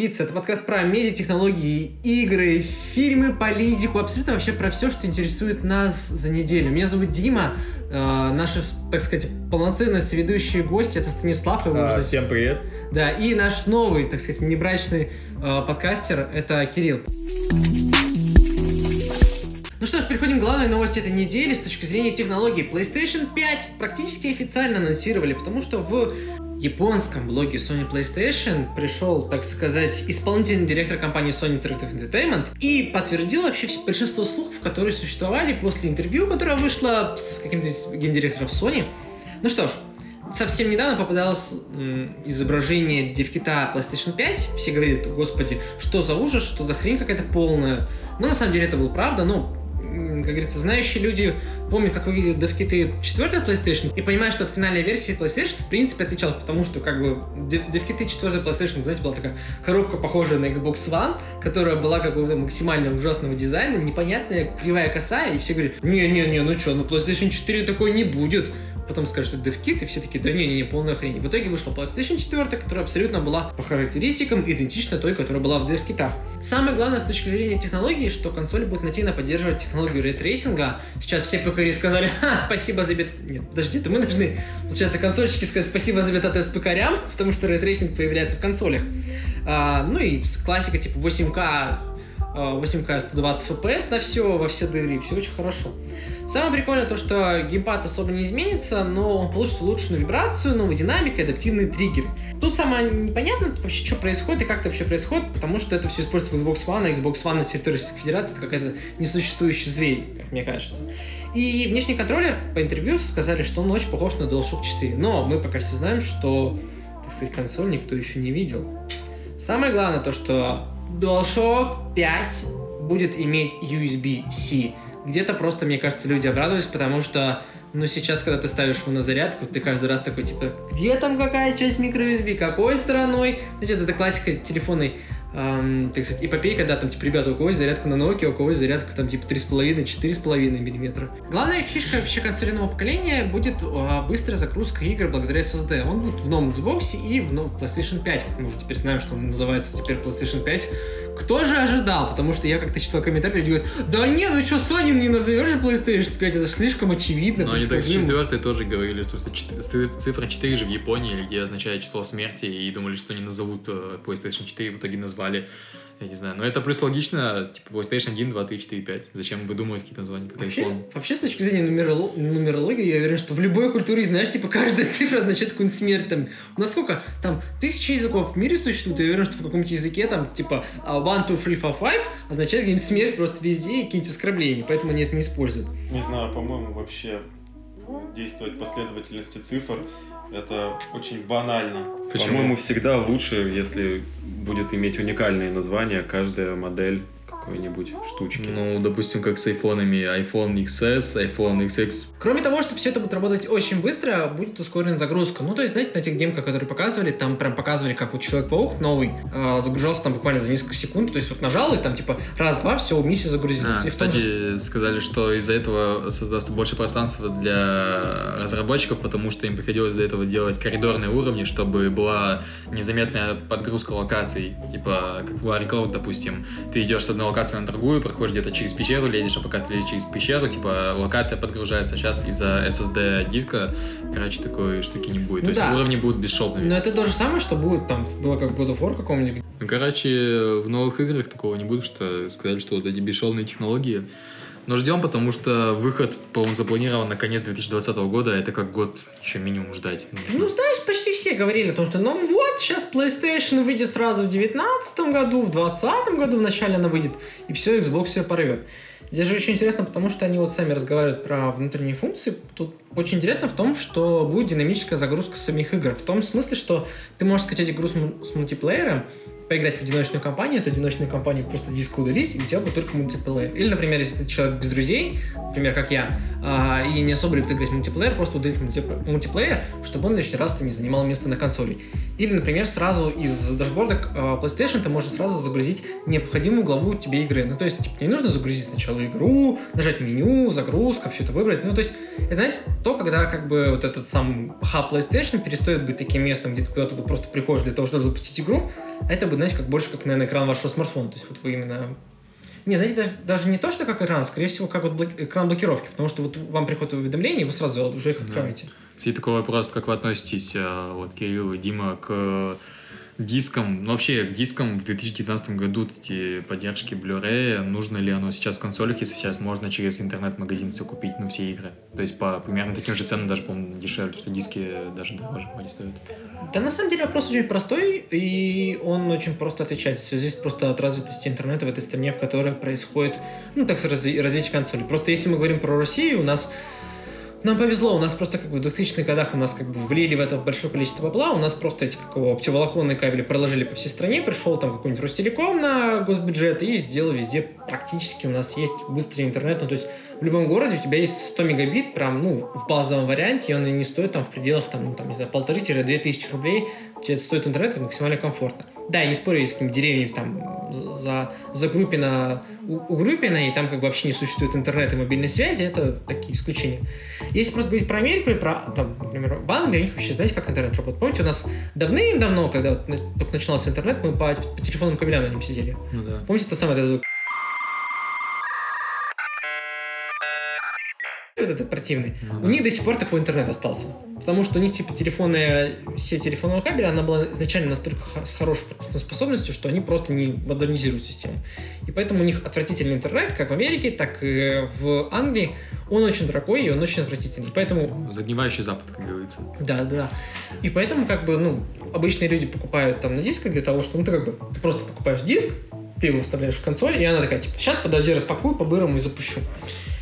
«Пицца». Это подкаст про медиа, технологии, игры, фильмы, политику, абсолютно вообще про все, что интересует нас за неделю. Меня зовут Дима, э, наши, так сказать, полноценные соведущие гости, это Станислав. его А, можно- всем привет. Да, и наш новый, так сказать, небрачный э, подкастер, это Кирилл. Ну что ж, переходим к главной новости этой недели с точки зрения технологий. PlayStation 5 практически официально анонсировали, потому что в японском блоге Sony PlayStation пришел, так сказать, исполнительный директор компании Sony Interactive Entertainment и подтвердил вообще все- большинство слухов, которые существовали после интервью, которое вышло с каким-то гендиректором Sony. Ну что ж, совсем недавно попадалось изображение девкита PlayStation 5. Все говорят, господи, что за ужас, что за хрень какая-то полная. Но на самом деле это было правда, но как говорится, знающие люди помнят, как выглядели devkit ы 4 PlayStation, и понимают, что от финальной версии PlayStation в принципе отличалась, потому что как бы дев- devkit ы 4 PlayStation, знаете, была такая коробка, похожая на Xbox One, которая была какого-то максимально ужасного дизайна, непонятная, кривая косая, и все говорят, не-не-не, ну что, ну PlayStation 4 такой не будет потом скажут, что это DevKit, и все такие, да не-не-не, полная хрень. В итоге вышла PlayStation 4, которая абсолютно была по характеристикам идентична той, которая была в DevKit ах. Самое главное с точки зрения технологии, что консоль будет нативно поддерживать технологию ray tracing а. Сейчас все пекари сказали, ха, спасибо за бет... Нет, подожди, это мы должны, получается, консольщики сказать спасибо за бета-тест ПКрям, потому что ray tracing появляется в консолях. А, ну и классика типа 8К 8К 120 FPS на все, во все дыры, все очень хорошо. Самое прикольное то, что геймпад особо не изменится, но он получит улучшенную вибрацию, новую динамику и адаптивные триггеры. Тут самое непонятно вообще, что происходит и как это вообще происходит, потому что это все используется в Xbox One, а Xbox One на территории Российской Федерации это какая-то несуществующий зверь, как мне кажется. И внешний контроллер по интервью сказали, что он очень похож на DualShock 4, но мы пока все знаем, что, так сказать, консоль никто еще не видел. Самое главное то, что DualShock 5 будет иметь USB-C. Где-то просто, мне кажется, люди обрадовались, потому что, ну, сейчас, когда ты ставишь его на зарядку, ты каждый раз такой, типа, где там какая часть микро-USB, какой стороной? Знаете, это классика телефонной, эм, так сказать, эпопеи, когда там, типа, ребята, у кого есть зарядка на Nokia, у кого есть зарядка там, типа, 3,5-4,5 миллиметра. Главная фишка вообще консоли нового поколения будет э, быстрая загрузка игр благодаря SSD. Он будет в новом Xbox и в новом PlayStation 5, как мы уже теперь знаем, что он называется теперь PlayStation 5. Кто же ожидал? Потому что я как-то читал комментарии, люди говорят, да не, ну что, Sony не назовешь же PlayStation 5, это слишком очевидно, Но они так с предсказуемо». четвертой тоже говорили, что цифра 4 же в Японии, где означает число смерти, и думали, что не назовут э, PlayStation 4, в итоге назвали, я не знаю. Но это плюс логично, типа PlayStation 1, 2, 3, 4, 5. Зачем выдумывать какие-то названия, как Вообще, iPhone? вообще, с точки зрения нумероло- нумерологии, я уверен, что в любой культуре, знаешь, типа, каждая цифра означает какую-нибудь смерть. Там, у нас сколько? Там тысячи языков в мире существует, я уверен, что в каком-нибудь языке, там, типа, а, one, two, three, four, five означает какую-нибудь смерть просто везде и какие-нибудь оскорбления, поэтому они это не используют. Не знаю, по-моему, вообще действовать последовательности цифр это очень банально. По-моему, всегда лучше, если будет иметь уникальные названия каждая модель какой-нибудь штучки. Ну, допустим, как с айфонами iPhone XS, iPhone XX. Кроме того, что все это будет работать очень быстро, будет ускорена загрузка. Ну, то есть, знаете, на тех демках, которые показывали, там прям показывали, как вот Человек-паук новый э, загружался там буквально за несколько секунд. То есть, вот нажал, и там типа раз-два, все, миссия загрузилась. А, И в том же кстати, сказали, что из-за этого создастся больше пространства для разработчиков, потому что им приходилось до этого делать коридорные уровни, чтобы была незаметная подгрузка локаций. Типа, как в Lara Croft, допустим, ты идешь с одной локации на другую, проходишь где-то через пещеру, лезешь, а пока ты лезешь через пещеру, типа, локация подгружается. Сейчас из-за SSD диска, короче, такой штуки не будет. Ну То есть да. уровни будут бесшовными. Но это то же самое, что будет там, было как God of War каком-нибудь. Ну, короче, в новых играх такого не будет, что сказали, что вот эти бесшовные технологии. Но ждем, потому что выход, по-моему, запланирован на конец 2020 года. Это как год еще минимум ждать. нужно. Ну, знаешь, почти все говорили о том, что ну вот, сейчас PlayStation выйдет сразу в 2019 году, в 2020 году вначале она выйдет, и все, Xbox все порвет. Здесь же очень интересно, потому что они вот сами разговаривают про внутренние функции. Тут очень интересно в том, что будет динамическая загрузка самих игр. В том смысле, что ты можешь скачать игру с, с мультиплеером, поиграть в одиночную кампанию, то одиночную кампанию просто диск удалить, и у тебя будет только мультиплеер. Или, например, если ты человек без друзей, например, как я, а, и не особо любит играть в мультиплеер, просто удалить мульти- мультиплеер, чтобы он лишний раз там не занимал место на консоли. Или, например, сразу из дашборда PlayStation ты можешь сразу загрузить необходимую главу тебе игры. Ну, то есть, типа, не нужно загрузить сначала игру, нажать меню, загрузка, все это выбрать. Ну, то есть, это, знаете, то, когда как бы вот этот сам хаб PlayStation перестает быть таким местом, где ты куда-то вот просто приходишь для того, чтобы запустить игру, а это будет, знаете, как больше как, наверное, экран вашего смартфона. То есть, вот вы именно не, знаете, даже, даже не то, что как экран, скорее всего, как вот блок- экран блокировки, потому что вот вам приходят уведомления, и вы сразу уже их Да. открываете. Кстати, такой вопрос, как вы относитесь, э, вот, Кирилл и Дима, к дискам, ну, вообще, к дискам в 2019 году эти поддержки Blu-ray, нужно ли оно сейчас в консолях, если сейчас можно через интернет-магазин все купить, ну, все игры? То есть по примерно таким же ценам, даже, по-моему, дешевле, что диски даже дороже вроде стоят. Да, на самом деле вопрос очень простой, и он очень просто отвечается. Все здесь просто от развитости интернета в этой стране, в которой происходит, ну, так сказать, разви- развитие консоли. Просто если мы говорим про Россию, у нас нам повезло, у нас просто как бы в 2000-х годах у нас как бы влили в это большое количество бабла, у нас просто эти как его, оптоволоконные кабели проложили по всей стране, пришел там какой-нибудь Ростелеком на госбюджет и сделал везде практически у нас есть быстрый интернет, ну то есть в любом городе у тебя есть 100 мегабит прям, ну, в базовом варианте, и он и не стоит там в пределах, там, ну, там, не знаю, полторы-две тысячи рублей, тебе это стоит интернет, это максимально комфортно. Да, я не спорю, есть какие-нибудь деревни там за, за Группино, у, у Группино, и там как бы вообще не существует интернета и мобильной связи, это такие исключения. Если просто говорить про Америку и про, там, например, в Англии, у них вообще, знаете, как интернет работает? Помните, у нас давным-давно, когда вот только начинался интернет, мы по, по телефонным кабелям на нем сидели. Ну да. Помните, это самое, этот звук? Вот этот противный. Ну У да. них до сих пор такой интернет остался. Потому что у них, типа, телефонная сеть телефонного кабеля, она была изначально настолько с хорошей способностью, что они просто не модернизируют систему. И поэтому у них отвратительный интернет, как в Америке, так и в Англии. Он очень дорогой, и он очень отвратительный. Поэтому Загнивающий запад, как говорится. да, да. И поэтому, как бы, ну, обычные люди покупают там на дисках для того, что, ну, ты как бы, ты просто покупаешь диск, ты его вставляешь в консоль, и она такая, типа, сейчас, подожди, распакую по-бырому и запущу.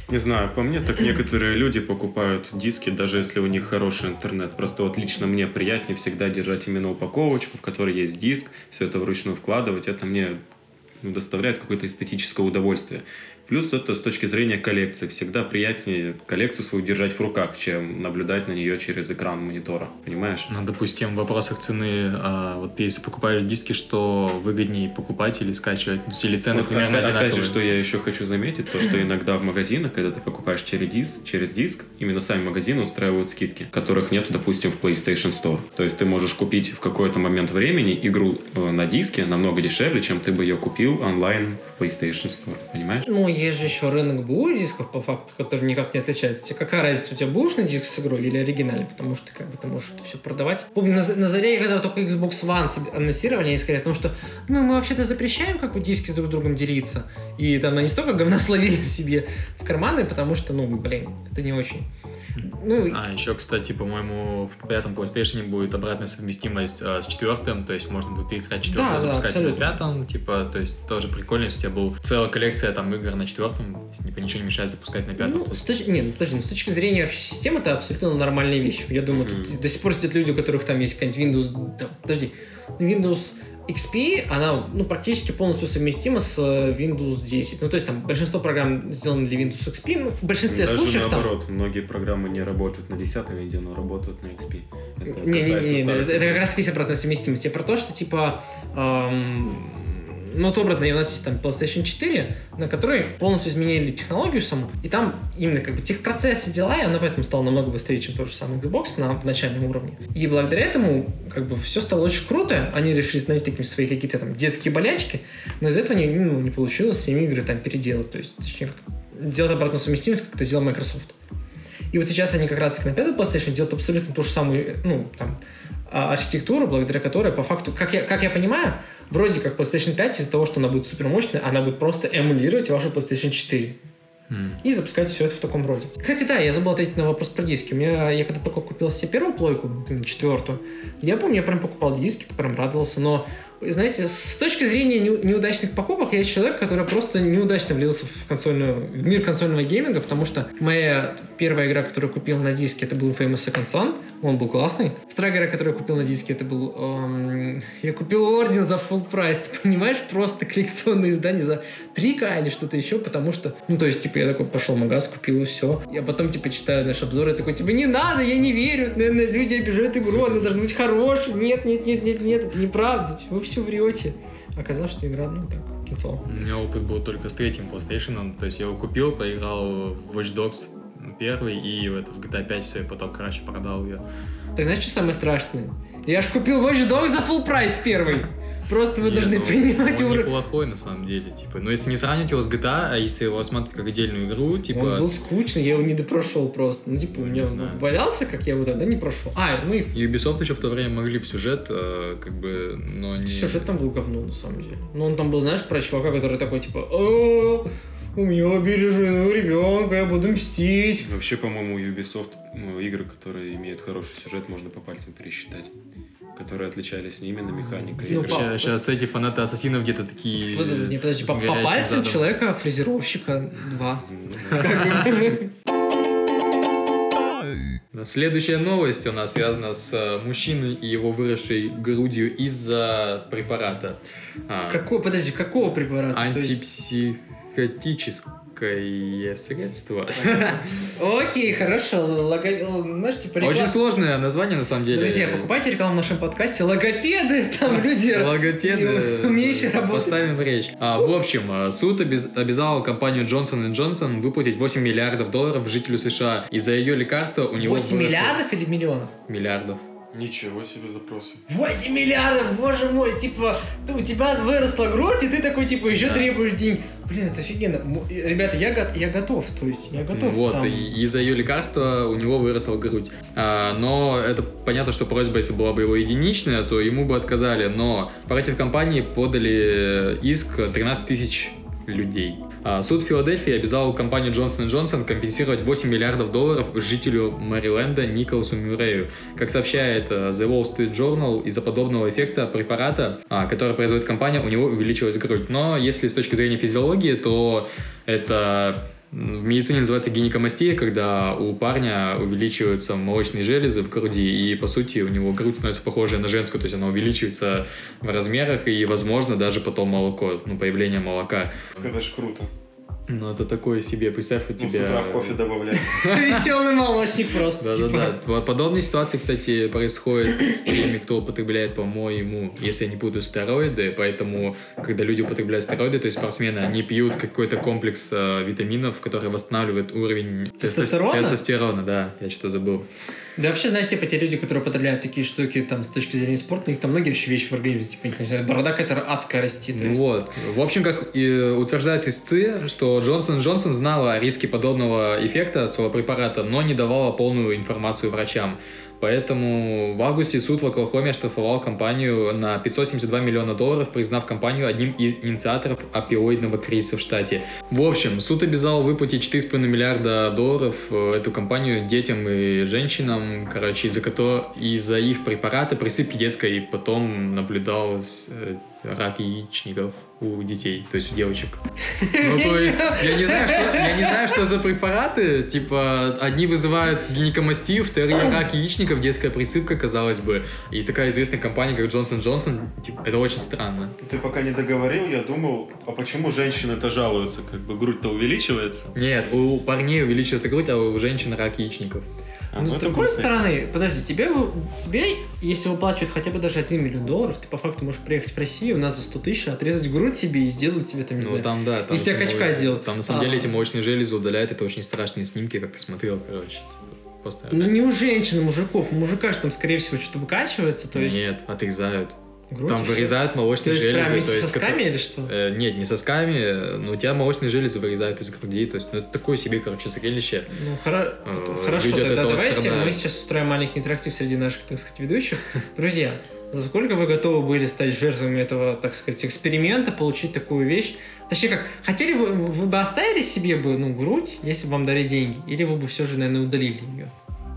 Не знаю, по мне так некоторые люди покупают диски, даже если у них хороший интернет. Просто вот лично мне приятнее всегда держать именно упаковочку, в которой есть диск, все это вручную вкладывать. Это мне доставляет какое-то эстетическое удовольствие. Плюс это с точки зрения коллекции. Всегда приятнее коллекцию свою держать в руках, чем наблюдать на нее через экран монитора. Понимаешь? Ну, допустим, в вопросах цены, а, вот ты если покупаешь диски, что выгоднее покупать или скачивать? Или цены Вот, примерно опять, одинаковые? опять же, что я еще хочу заметить, то, что иногда в магазинах, когда ты покупаешь через диск, через диск, именно сами магазины устраивают скидки, которых нет, допустим, в PlayStation Store. То есть ты можешь купить в какой-то момент времени игру э, на диске намного дешевле, чем ты бы ее купил онлайн в PlayStation Store. Понимаешь? Ну, есть же еще рынок БУ дисков, по факту, который никак не отличается. Тебе Какая разница, у тебя бэушный диск с игрой или оригинальный? Потому что как бы ты можешь это все продавать. Помню, на, на заре, когда только Xbox One анонсировали, они сказали, ну что, ну, мы вообще-то запрещаем как бы диски с друг другом делиться. И там они столько говна словили себе в карманы, потому что, ну, блин, это не очень. Ну, А, еще, кстати, по-моему, в пятом PlayStation будет обратная совместимость а, с четвертым, то есть можно будет играть четвертый, Да, да, запускать на абсолютно. пятом, типа, то есть тоже прикольно, если у тебя был целая коллекция там игр на четвертом, типа ничего не мешает запускать на пятом. Ну, с точки, не, ну, подожди, ну, с точки зрения вообще системы, это абсолютно нормальная вещь. Я думаю, Мгм. тут до сих пор сидят люди, у которых там есть какая-нибудь Windows... да, подожди, Windows XP, она ну, практически полностью совместима с э, Windows 10. Ну, то есть там большинство программ сделаны для Windows XP. Ну, в большинстве Даже случаев там... наоборот, многие программы не работают на 10 винде, но работают на XP. Это Не, не, не, не, это как Windows. раз есть обратная совместимость. Я про то, что типа эм, ну вот образно, у нас есть там PlayStation 4, на которой полностью изменили технологию саму, и там именно как бы техпроцессы дела, и она поэтому стала намного быстрее, чем тот же самый Xbox на начальном уровне. И благодаря этому как бы все стало очень круто, они решили, знаете, такие свои какие-то там детские болячки, но из этого не, ну, не получилось всеми игры там переделать, то есть, точнее, как, делать обратную совместимость, как это сделал Microsoft. И вот сейчас они как раз-таки на пятой PlayStation делают абсолютно ту же самую, ну, там, а, архитектуру, благодаря которой, по факту, как я, как я понимаю, вроде как PlayStation 5 из-за того, что она будет супер мощная, она будет просто эмулировать вашу PlayStation 4. М. и запускать все это в таком роде. Кстати, да, я забыл ответить на вопрос про диски. У меня, я когда только купил себе первую плойку, вот именно четвертую, я помню, я прям покупал диски, прям радовался, но знаете, с точки зрения неу- неудачных покупок, я человек, который просто неудачно влился в консольную, в мир консольного гейминга, потому что моя первая игра, которую купил на диске, это был Famous Second Son, он был классный. Вторая игра, которую я купил на диске, это был... эм, я купил Орден за full прайс, ты понимаешь, просто коллекционное издание за 3К или что-то еще, потому что, ну, то есть, типа, я такой пошел в магаз, купил и все. Я потом, типа, читаю наш обзор, и такой, типа, не надо, я не верю, наверное, люди обижают игру, она должна быть хорошей. Нет, нет, нет, нет, нет, это неправда, вы все врете. Оказалось, что игра, ну, так, кинцо. У меня опыт был только с третьим PlayStation. То есть я его купил, поиграл в Watch Dogs первый и в, это, в GTA 5 все, и потом, короче, продал ее. Так знаешь, что самое страшное? Я ж купил Watch Dogs за full прайс первый. Просто вы Не, должны ну, понимать он уровень. неплохой на самом деле, типа. Но если не сравнивать его с GTA, а если его смотреть как отдельную игру, типа... Он был скучный, я его не допрошел просто. Ну, типа, у меня знаю. валялся, как я его тогда не прошел. А, ну и Ubisoft еще в то время могли в сюжет, э, как бы, но не... Сюжет там был говно, на самом деле. Ну, он там был, знаешь, про чувака, который такой, типа, «А, у меня убили жену, ребенка, я буду мстить. Вообще, по-моему, Ubisoft ну, игры, которые имеют хороший сюжет, можно по пальцам пересчитать. Которые отличались не именно механикой. Ну, игры. по- Сейчас, эти фанаты ассасинов где-то такие... Под- не, подожди, с по, по пальцам задом. человека, фрезеровщика, два. Следующая новость у нас связана с э, мужчиной и его выросшей грудью из-за препарата. А, Какого, подожди, какого препарата? То Антипсихотическое средство. Окей, хорошо. лого- Знаешь, типа реклама- Очень сложное название на самом деле. Друзья, покупайте рекламу в нашем подкасте. Логопеды, там люди... Логопеды. Умеющие работать. Поставим речь. А, в общем, а, суд обез- обязал компанию Johnson Johnson выплатить 8 миллиардов долларов жителю США. Из-за ее лекарства у него 8 выросло- миллиардов или миллионов? Миллиардов. Ничего себе запросы. 8 миллиардов, боже мой, типа, ты- у тебя выросла грудь, и ты такой, типа, еще Да. требуешь денег. Блин, это офигенно. Ребята, я, го- я готов, то есть, я готов. Вот, там. из-за ее лекарства у него выросла грудь. А, но это понятно, что просьба, если была бы его единичная, то ему бы отказали. Но против компании подали иск 13 тысяч людей. А, суд Филадельфии обязал компанию Johnson Johnson компенсировать 8 миллиардов долларов жителю Мэриленда Николасу Мюррею. Как сообщает э, The Wall Street Journal, из-за подобного эффекта препарата, а, который производит компания, у него увеличилась грудь. Но если с точки зрения физиологии, то это в медицине называется гинекомастия, когда у парня увеличиваются молочные железы в груди, и, по сути, у него грудь становится похожей на женскую, то есть она увеличивается в размерах, и, возможно, даже потом молоко, ну, появление молока. Это ж круто. Ну, это такое себе, представь, у Ну, тебя... с утра в кофе добавлять. Веселый молочник просто, типа. Да-да-да. Вот Подобные ситуации, кстати, происходят с теми, кто употребляет, по-моему, если я не путаю, стероиды. Поэтому, когда люди употребляют стероиды, то есть спортсмены, они пьют какой-то комплекс э, витаминов, который восстанавливает уровень тестос- Тестостерона? Тестостерона, да. Я что-то забыл. Да вообще, знаешь, типа, те люди, которые употребляют такие штуки, там, с точки зрения спорта, у них там многие вообще вещи в организме, типа, не знаю, борода какая-то адская расти. то вот. В общем, как и утверждает истцы, что Джонсон Джонсон знала о риске подобного эффекта своего препарата, но не давала полную информацию врачам. Поэтому в августе суд в Оклахоме оштрафовал компанию на 572 миллиона долларов, признав компанию одним из инициаторов опиоидного кризиса в штате. В общем, суд обязал выплатить 4,5 миллиарда долларов э, эту компанию детям и женщинам, короче, из-за которого из-за их препарата присыпки детской, потом наблюдалось э, рак яичников у детей, то есть у девочек. Ну, то есть, я не знаю, что, я не знаю, что за препараты, типа, одни вызывают гинекомастию, вторые рак яичников, детская присыпка, казалось бы, и такая известная компания, как Johnson Johnson, типа, это очень странно. Ты пока не договорил, я думал, а почему женщины-то жалуются? Как бы грудь-то увеличивается? Нет, у парней увеличивается грудь, а у женщин рак яичников. А, Ну, с другой стороны, подожди, тебе, тебе, если выплачивают хотя бы даже 1 миллион долларов, ты по факту можешь приехать в Россию, у нас за 100 тысяч отрезать грудь себе и сделать тебе там, не Ну, знаю, там, да. Там Из тебя качка моло- сделают. Там, на самом А. деле, эти молочные железы удаляют, это очень страшные снимки, как ты смотрел, короче. типа, Просто... Ну, не у женщин, у мужиков. У мужика же там, скорее всего, что-то выкачивается, то есть... Нет, отрезают. Грудь Там вырезают То молочные есть железы. прям то с есть, сосками кото- или что? Э, нет, не сосками, но у тебя молочные железы вырезают из груди, то есть ну, это такое себе, короче, зрелище. Ну, хоро- Э, хорошо, тогда давайте страдают. мы сейчас устроим маленький интерактив среди наших, так сказать, ведущих. Друзья, За сколько вы готовы были стать жертвами этого, так сказать, эксперимента, получить такую вещь? Точнее как, хотели бы, вы бы оставили себе бы, ну, грудь, если бы вам дали деньги? Или вы бы все же, наверное, удалили ее?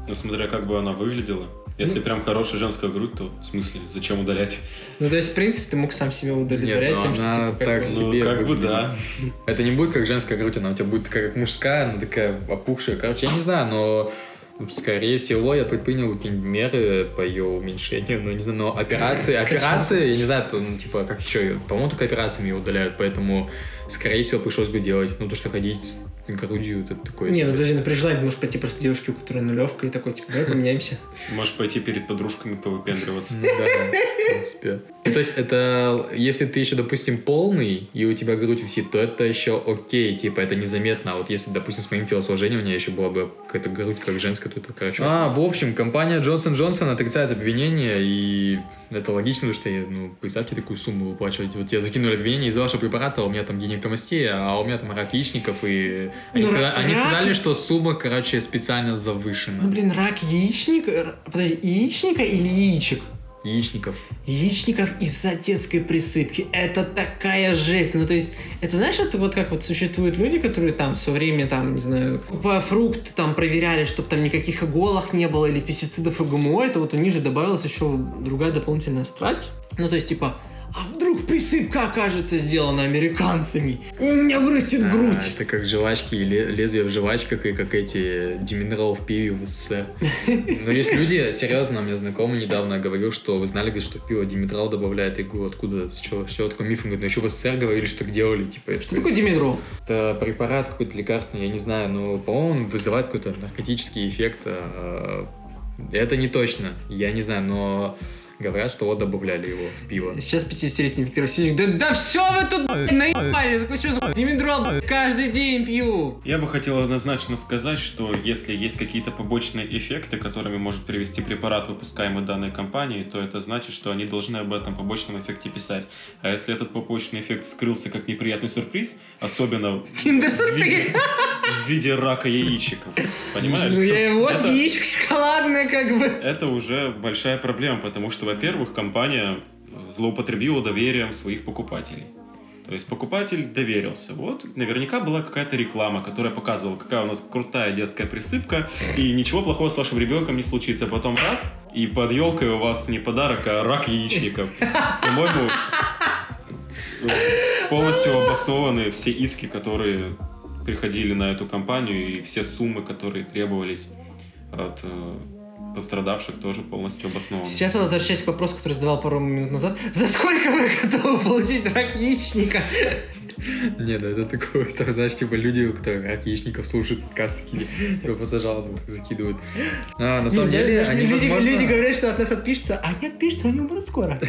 Ну, смотря как бы она выглядела. Если Ну. прям хорошая женская грудь, то в смысле, зачем удалять? Ну, то есть, в принципе, ты мог сам себя удовлетворять Нет, тем, ну, что, она типа, как так бы- себе Ну, как бы выглядит. да. Это не будет как женская грудь, она у тебя будет такая как мужская, она такая опухшая. Короче, я не знаю, но скорее всего я предпринял какие-нибудь меры по ее уменьшению, ну не знаю, но операции, операции, я не знаю, то, ну, типа, как еще, по-моему, только операциями ее удаляют, поэтому, скорее всего, пришлось бы делать, ну, то, что ходить грудью, это такое Не, ну подожди, ну при желании можешь пойти просто девушке, у которой нулевка, и такой, типа, давай поменяемся. Можешь пойти перед подружками повыпендриваться. Ну Да, в принципе. Ну, то есть это, если ты еще, допустим, полный, и у тебя грудь висит, то это еще окей, типа, это незаметно. А вот если, допустим, с моим телосложением у меня еще была бы какая-то грудь как женская, то это, короче... А, в общем, компания Johnson Johnson отрицает обвинение, и это логично, потому что, я, ну, представьте такую сумму выплачивать. Вот я закинули обвинение из вашего препарата, а у меня там гинекомастия, а у меня там рак яичников, и они, Ну, сказали, они рак- сказали, что сумма, короче, специально завышена. Ну, блин, рак яичника... Подожди, яичника или яичек? Яичников. Яичников из-за детской присыпки. Это такая жесть. Ну, то есть, это знаешь, это вот как вот существуют люди, которые там все время, там, не знаю, по фрукты там проверяли, чтобы там никаких иголок не было или пестицидов и ГМО. Это вот у них же добавилась еще другая дополнительная страсть. Ну, то есть, типа, а вдруг присыпка окажется сделана американцами? У меня вырастет А, грудь. это как жвачки, и ле- лезвия в жвачках, и как эти диминерал в пиве в СССР. Но есть люди, серьезно, у меня знакомый недавно говорил, что вы знали, говорит, что пиво димитрал добавляет иглу, откуда, с чего, с чего такой миф? Говорит, ну еще в СССР говорили, что так делали, типа, это, Что такое димедрол? это препарат какой-то лекарственный, я не знаю, но, по-моему, он вызывает какой-то наркотический эффект. а, Это не точно, я не знаю, но говорят, что вот добавляли его в пиво. Сейчас 50-летний Виктор Васильевич, да, да все вы тут блядь, наебали, такой что за димедрол блядь, каждый день пью. Я бы хотел однозначно сказать, что если есть какие-то побочные эффекты, которыми может привести препарат, выпускаемый данной компанией, то это значит, что они должны об этом побочном эффекте писать. А если этот побочный эффект скрылся как неприятный сюрприз, особенно в виде, Киндер-сюрприз. в виде рака яичников, понимаешь? Ну я вот Это- яичко шоколадное как бы. Это уже большая проблема, потому что, во-первых, компания э, злоупотребила доверием своих покупателей. То есть покупатель доверился. Вот наверняка была какая-то реклама, которая показывала, какая у нас крутая детская присыпка, и ничего плохого с вашим ребенком не случится. Потом раз, и под елкой у вас не подарок, а рак яичников. По-моему, э, полностью обоснованы все иски, которые приходили на эту компанию, и все суммы, которые требовались от э, пострадавших, тоже полностью обоснованы. Сейчас я возвращаюсь к вопросу, который задавал пару минут назад. За сколько вы готовы получить рак яичника? Не, ну это такое, это, знаешь, типа люди, которые рак яичников слушают подкаст, такие, типа просто жалобы так закидывают. А, на самом деле, они, люди, возможно, люди говорят, что от нас отпишутся, а они отпишутся, они умрут скоро.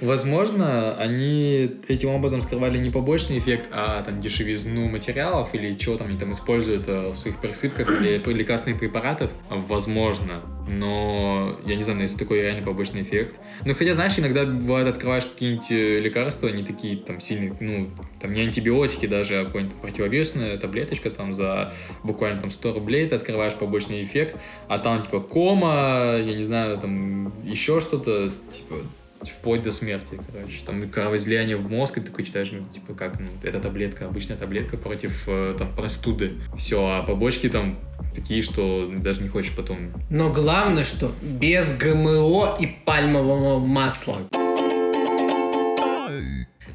Возможно, они этим образом скрывали не побочный эффект, а там дешевизну материалов или чего там они там используют э, в своих присыпках или лекарственных препаратов. Возможно, но я не знаю, есть такой реально побочный эффект. Ну, хотя, знаешь, иногда бывает, открываешь какие-нибудь э, лекарства, они такие там сильные, ну, там не антибиотики даже, а какая-нибудь противовирусная таблеточка там за буквально там 100 рублей ты открываешь побочный эффект, а там типа кома, я не знаю, там еще что-то, типа вплоть до смерти, короче. Там кровоизлияние в мозг, и ты такой читаешь, ну, типа, как, ну, это таблетка, обычная таблетка против, э, там, простуды. Все, а побочки там такие, что даже не хочешь потом... Но главное, что без ГМО и пальмового масла.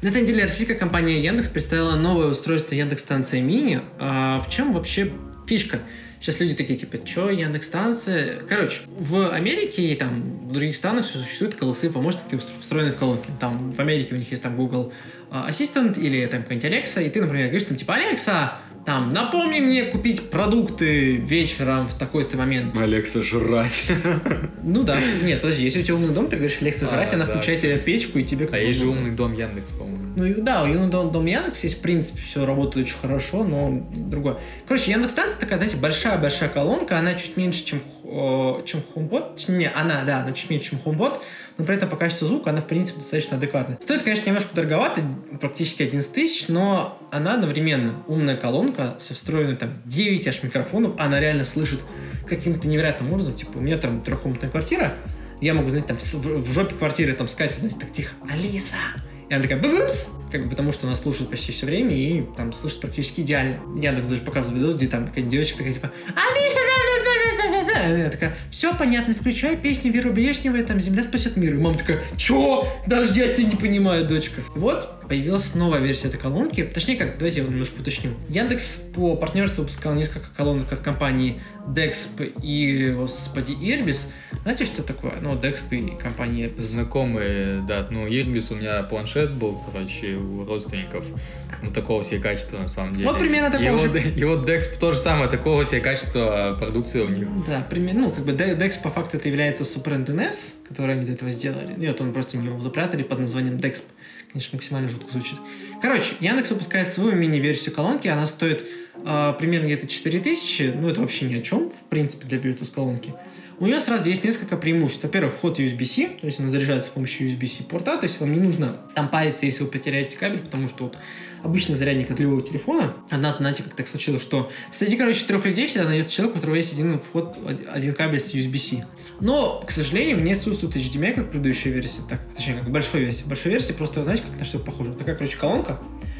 На этой неделе российская компания Яндекс представила новое устройство Яндекс Станция Мини. А в чем вообще фишка? Сейчас люди такие, типа, что, Яндекс Станция? Короче, в Америке и там в других странах существуют голосовые помощники, встроенные в колонки. Там в Америке у них есть там Google а, Assistant или там какой-нибудь Alexa, и ты, например, говоришь там, типа, Алекса, там, напомни мне купить продукты вечером в такой-то момент. Алекса жрать. Ну да. Нет, подожди, если у тебя умный дом, ты говоришь, Лекса А, жрать, она да, включает тебе печку, и тебе... А есть же умный дом Яндекс, по-моему. Ну и да, у Юна дом, дом Яндекс есть, в принципе, все работает очень хорошо, но другое. Короче, Яндекс станция такая, знаете, большая-большая колонка, она чуть меньше, чем, э, чем HomePod. Не, она, да, она чуть меньше, чем HomePod, но при этом по качеству звука она, в принципе, достаточно адекватная. Стоит, конечно, немножко дороговато, практически 11 тысяч, но она одновременно умная колонка со встроенной там 9 аж микрофонов, она реально слышит каким-то невероятным образом. Типа, у меня там трехкомнатная квартира, Я могу, знаете, там в, жопе квартиры там сказать, знаете, так тихо, Алиса! И она такая, быбымс! Как бы потому, что она слушает почти все время и там слышит практически идеально. Яндекс даже показывал видос, где там какая-то девочка такая, типа, Алиса! Она такая, все понятно, включай песню Веры Брежневой, там «Земля спасет мир». И мама такая, чё? Даже я тебя не понимаю, дочка. И вот появилась новая версия этой колонки. Точнее, как, давайте я немножко уточню. Яндекс по партнерству выпускал несколько колонок от компании Dexp и, господи, Irbis. Знаете, что такое? Ну, Dexp и компания Irbis. Знакомые, да, ну, Ирбис у меня планшет был, короче, у родственников. Ну, такого себе качества, на самом деле. Вот примерно такого и же. Вот, и вот Dex то же самое, такого себе качества продукции у них. Да, примерно, ну, как бы Dex по факту это является Super NTNS, который они до этого сделали. И вот он просто его запрятали под названием Dexp. Конечно, максимально жутко звучит. Короче, Яндекс выпускает свою мини-версию колонки, она стоит э, примерно где-то 4000, ну это вообще ни о чем, в принципе, для Bluetooth колонки. У нее сразу есть несколько преимуществ. Во-первых, вход USB-C, то есть она заряжается с помощью USB-C порта, то есть вам не нужно там париться, если вы потеряете кабель, потому что вот обычный зарядник от любого телефона. Однажды, знаете, как так случилось, что среди, короче, трех людей всегда найдется человек, у которого есть один вход, один кабель с USB-C. Но, к сожалению, не отсутствует HDMI, как предыдущая версия, так, точнее, как большой версии. Большой версии просто, знаете, как на что похоже. Такая, короче, колонка,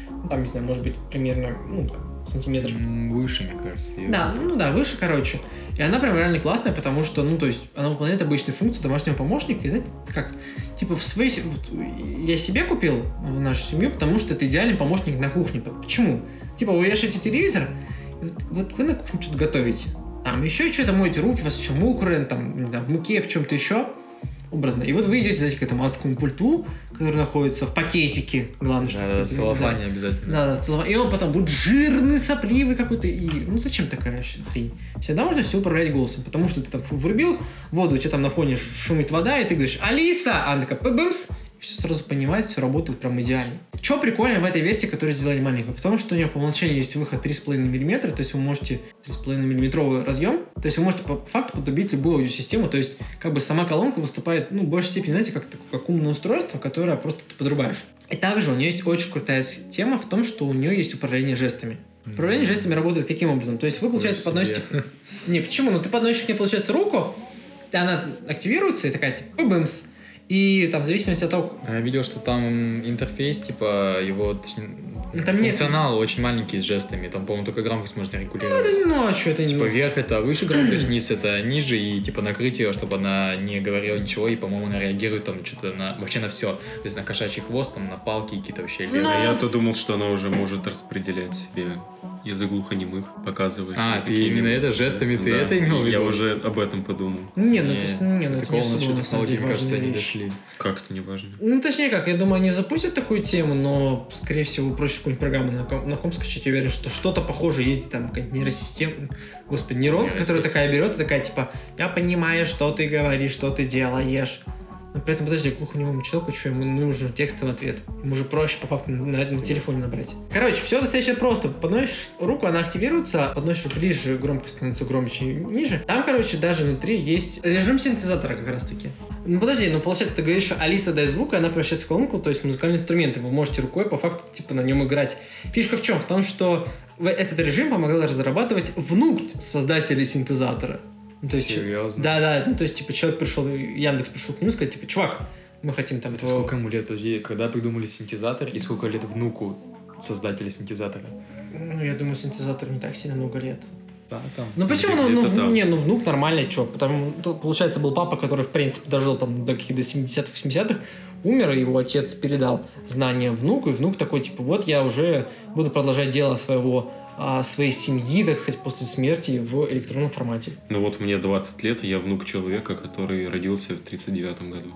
ну, там, не знаю, может быть, примерно, ну, там, сантиметров. Выше, мне кажется. Да, ну да, выше, короче. И она прям реально классная, потому что, ну, то есть, она выполняет обычную функцию домашнего помощника. И знаете, как, типа, в своей... Вот, я себе купил в нашу семью, потому что это идеальный помощник на кухне. Почему? Типа, вы вешаете телевизор, вот, вот вы на кухне что-то готовите. Там еще что-то моете руки, у вас все мокрое, там, не знаю, в муке, в чем-то еще образно. И вот вы идете, знаете, к этому адскому пульту, который находится в пакетике, главное, что... Да, да, целлофане да. обязательно. Да, да, целлофан. И он потом будет жирный, сопливый какой-то. И, ну, зачем такая хрень? Всегда можно все управлять голосом, потому что ты там врубил воду, у тебя там на фоне шумит вода, и ты говоришь «Алиса!» А она такая «Бэмс!» Все сразу понимает, все работает прям идеально. Что прикольно в этой версии, которую сделали маленькую? В том, что у нее по умолчанию есть выход 3,5 мм, то есть вы можете 3,5 мм разъем, то есть вы можете по факту подубить любую аудиосистему, то есть как бы сама колонка выступает, ну, в большей степени, знаете, как, как умное устройство, которое просто ты подрубаешь. И также у нее есть очень крутая тема в том, что у нее есть управление жестами. Управление жестами работает каким образом? То есть вы, получается, подносите... Не, почему? Ну, ты подносишь к ней, получается, руку, она активируется и такая, типа, бымс. И там в зависимости от того... Я видел, что там интерфейс, типа, его, точнее, там функционал нет... очень маленький с жестами. Там, по-моему, только громкость можно регулировать. Ну, это, ну, а что это Типа, вверх это выше громкость, вниз это ниже, и, типа, накрыть ее, чтобы она не говорила ничего, и, по-моему, она реагирует там что-то на... Вообще на все. То есть на кошачий хвост, там, на палки какие-то вообще. Но... А я-то думал, что она уже может распределять себе язык глухонемых показывать. А, ты именно это жестами, ты да. это имел в виду? Я уже об этом подумал. Не, ну, это, не, ну, это Такого не особо, на самом деле, мне кажется, они дошли. Как это не важно? Ну, точнее как, я думаю, они запустят такую тему, но, скорее всего, проще какую-нибудь программу на ком, на ком скачать. Я уверен, что что-то похожее есть, там, какая-нибудь нейросистема, господи, нейронка, которая такая берет и такая, типа, я понимаю, что ты говоришь, что ты делаешь. Но при этом, подожди, глухонемому человеку, что ему нужен текстовый ответ? Ему же проще, по факту, на, на телефоне набрать. Короче, все достаточно просто. Подносишь руку, она активируется, подносишь ближе, громкость становится громче и ниже. Там, короче, даже внутри есть режим синтезатора как раз-таки. Ну, подожди, ну, получается, ты говоришь, Алиса, дай звук, и она превращается в колонку, то есть музыкальные инструменты. Вы можете рукой по факту, типа, на нем играть. Фишка в чем? В том, что этот режим помогал разрабатывать внук создателей синтезатора. Ну, то есть, Серьезно? Да, да, ну, то есть, типа, человек пришел, Яндекс пришел к нему и сказал, типа, чувак, мы хотим там... Это твоего- сколько ему лет? Подожди, когда придумали синтезатор, и сколько лет внуку создателя синтезатора? Ну, я думаю, синтезатор не так сильно много лет. Да, там. Ну почему? Ну, ну, там. не, ну внук нормальный, что? Потому, тут, получается, был папа, который, в принципе, дожил там до каких-то 70-х, 80-х, умер, и его отец передал знания внуку, и внук такой, типа, вот я уже буду продолжать дело своего своей семьи, так сказать, после смерти в электронном формате. Ну вот мне 20 лет, я внук человека, который родился в 39 году.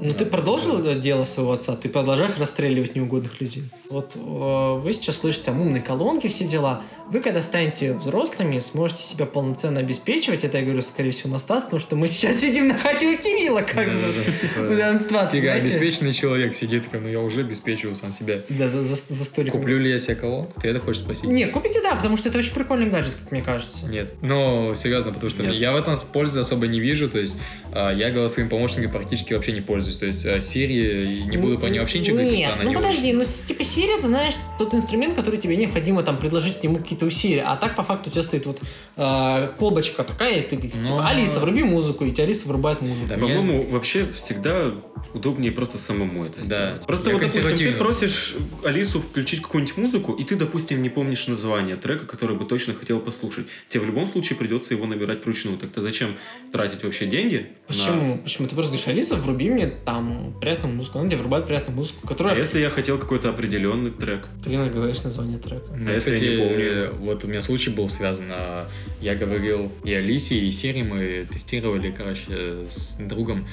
Ну, ты продолжил дело своего отца, ты продолжаешь расстреливать неугодных людей. Вот э, вы сейчас слышите там умные колонки, все дела. Вы, когда станете взрослыми, сможете себя полноценно обеспечивать. Это я говорю, скорее всего, на Стас, потому что мы сейчас сидим на хате у Кирилла, как бы. Да-да-да, В типа, данной ситуации, Фига, знаете. обеспеченный человек сидит такой, ну я уже обеспечиваю сам себя. Да, за, за, за столиком. Куплю ли я себе колонку? Ты это хочешь спросить? Не, купите, да, потому что это очень прикольный гаджет, как мне кажется. Нет. Но серьезно, потому что я в этом пользы особо не вижу. То есть я голосовым помощником практически вообще не пользуюсь. То есть а, Siri, не буду про нее вообще ничего говорить, Нет, потому что она ну не подожди, ну типа Siri, ты знаешь, тот инструмент, который тебе необходимо там предложить ему какие-то усилия. А так, по факту, у тебя стоит вот э, колбочка такая, и ты типа, Ну, Алиса, вруби музыку, и тебе Алиса врубает музыку. Да, По-моему, вообще всегда удобнее просто самому это Да. сделать. Просто Я вот, допустим, ты просишь Алису включить какую-нибудь музыку, и ты, допустим, не помнишь название трека, который бы точно хотел послушать. Тебе в любом случае придется его набирать вручную. Так-то зачем тратить вообще деньги? На- Почему? Почему? Ты просто говоришь, Алиса, вруби мне там приятную музыку. Она тебе врубает приятную музыку, А которая... если я хотел какой-то определенный трек? Ты не говоришь название трека. Ну, А если я кстати, не помню? вот у меня случай был связан. а, Я говорил и Алисе, и Сири мы тестировали, короче, с другом.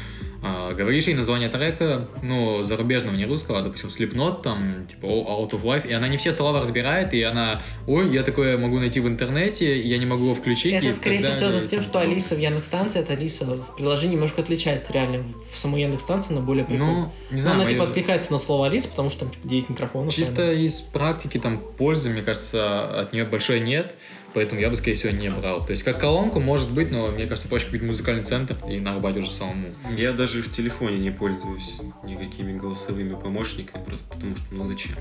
А, Говоришь ей название трека, ну, зарубежного, не русского, а, допустим, Slipknot, там, типа Out of Life, и она не все слова разбирает, и она, ой, я такое могу найти в интернете, я не могу его включить. Это, и скорее всего, связано с тем, что Алиса в Яндекс-станции, это Алиса в приложении немножко отличается реально. В самой Яндекс-станции она более прикольная. Ну, не Но знаю, она мои- типа откликается на слово Алиса, потому что там типа 9 микрофонов. Чисто наверное. из практики, там, пользы, мне кажется, от нее большой нет, поэтому я бы, скорее всего, не брал. То есть, как колонку, может быть, но мне кажется, проще купить музыкальный центр и нарубать уже самому. Я даже в телефоне не пользуюсь никакими голосовыми помощниками, просто потому что, ну зачем?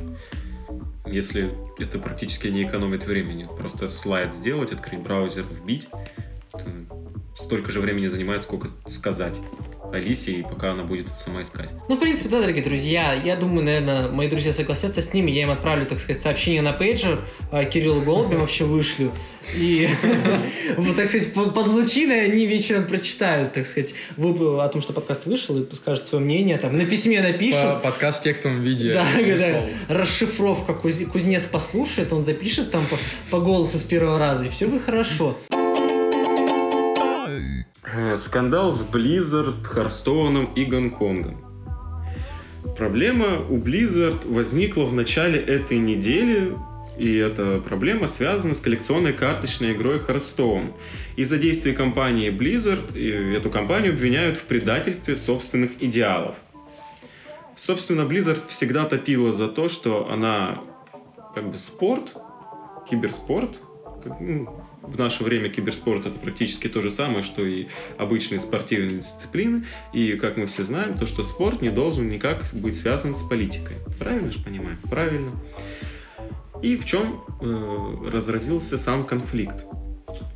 Если это практически не экономит времени, просто слайд сделать, открыть браузер, вбить, то столько же времени занимает, сколько сказать Алисе, и пока она будет это сама искать. Ну, в принципе, да, дорогие друзья, я думаю, наверное, мои друзья согласятся с ними, я им отправлю, так сказать, сообщение на пейджер, а, Кириллу Голубем вообще вышлю, и, вот, так сказать, под лучиной они вечером прочитают, так сказать, вы- о том, что подкаст вышел, и скажут свое мнение, там, на письме напишут, подкаст в текстовом виде. Да, да, расшифровка, куз- кузнец послушает, он запишет там по, голосу с первого раза, и все будет хорошо. Э, Скандал с Blizzard, Харстоуном и Гонконгом. Проблема у Blizzard возникла в начале этой недели, и эта проблема связана с коллекционной карточной игрой Hearthstone. Из-за действий компании Blizzard эту компанию обвиняют в предательстве собственных идеалов. Собственно, Blizzard всегда топила за то, что она как бы спорт, киберспорт, ну, в наше время киберспорт это практически то же самое, что и обычные спортивные дисциплины. И, как мы все знаем, то, что спорт не должен никак быть связан с политикой. Правильно же понимаем? Правильно. И в чем э, разразился сам конфликт?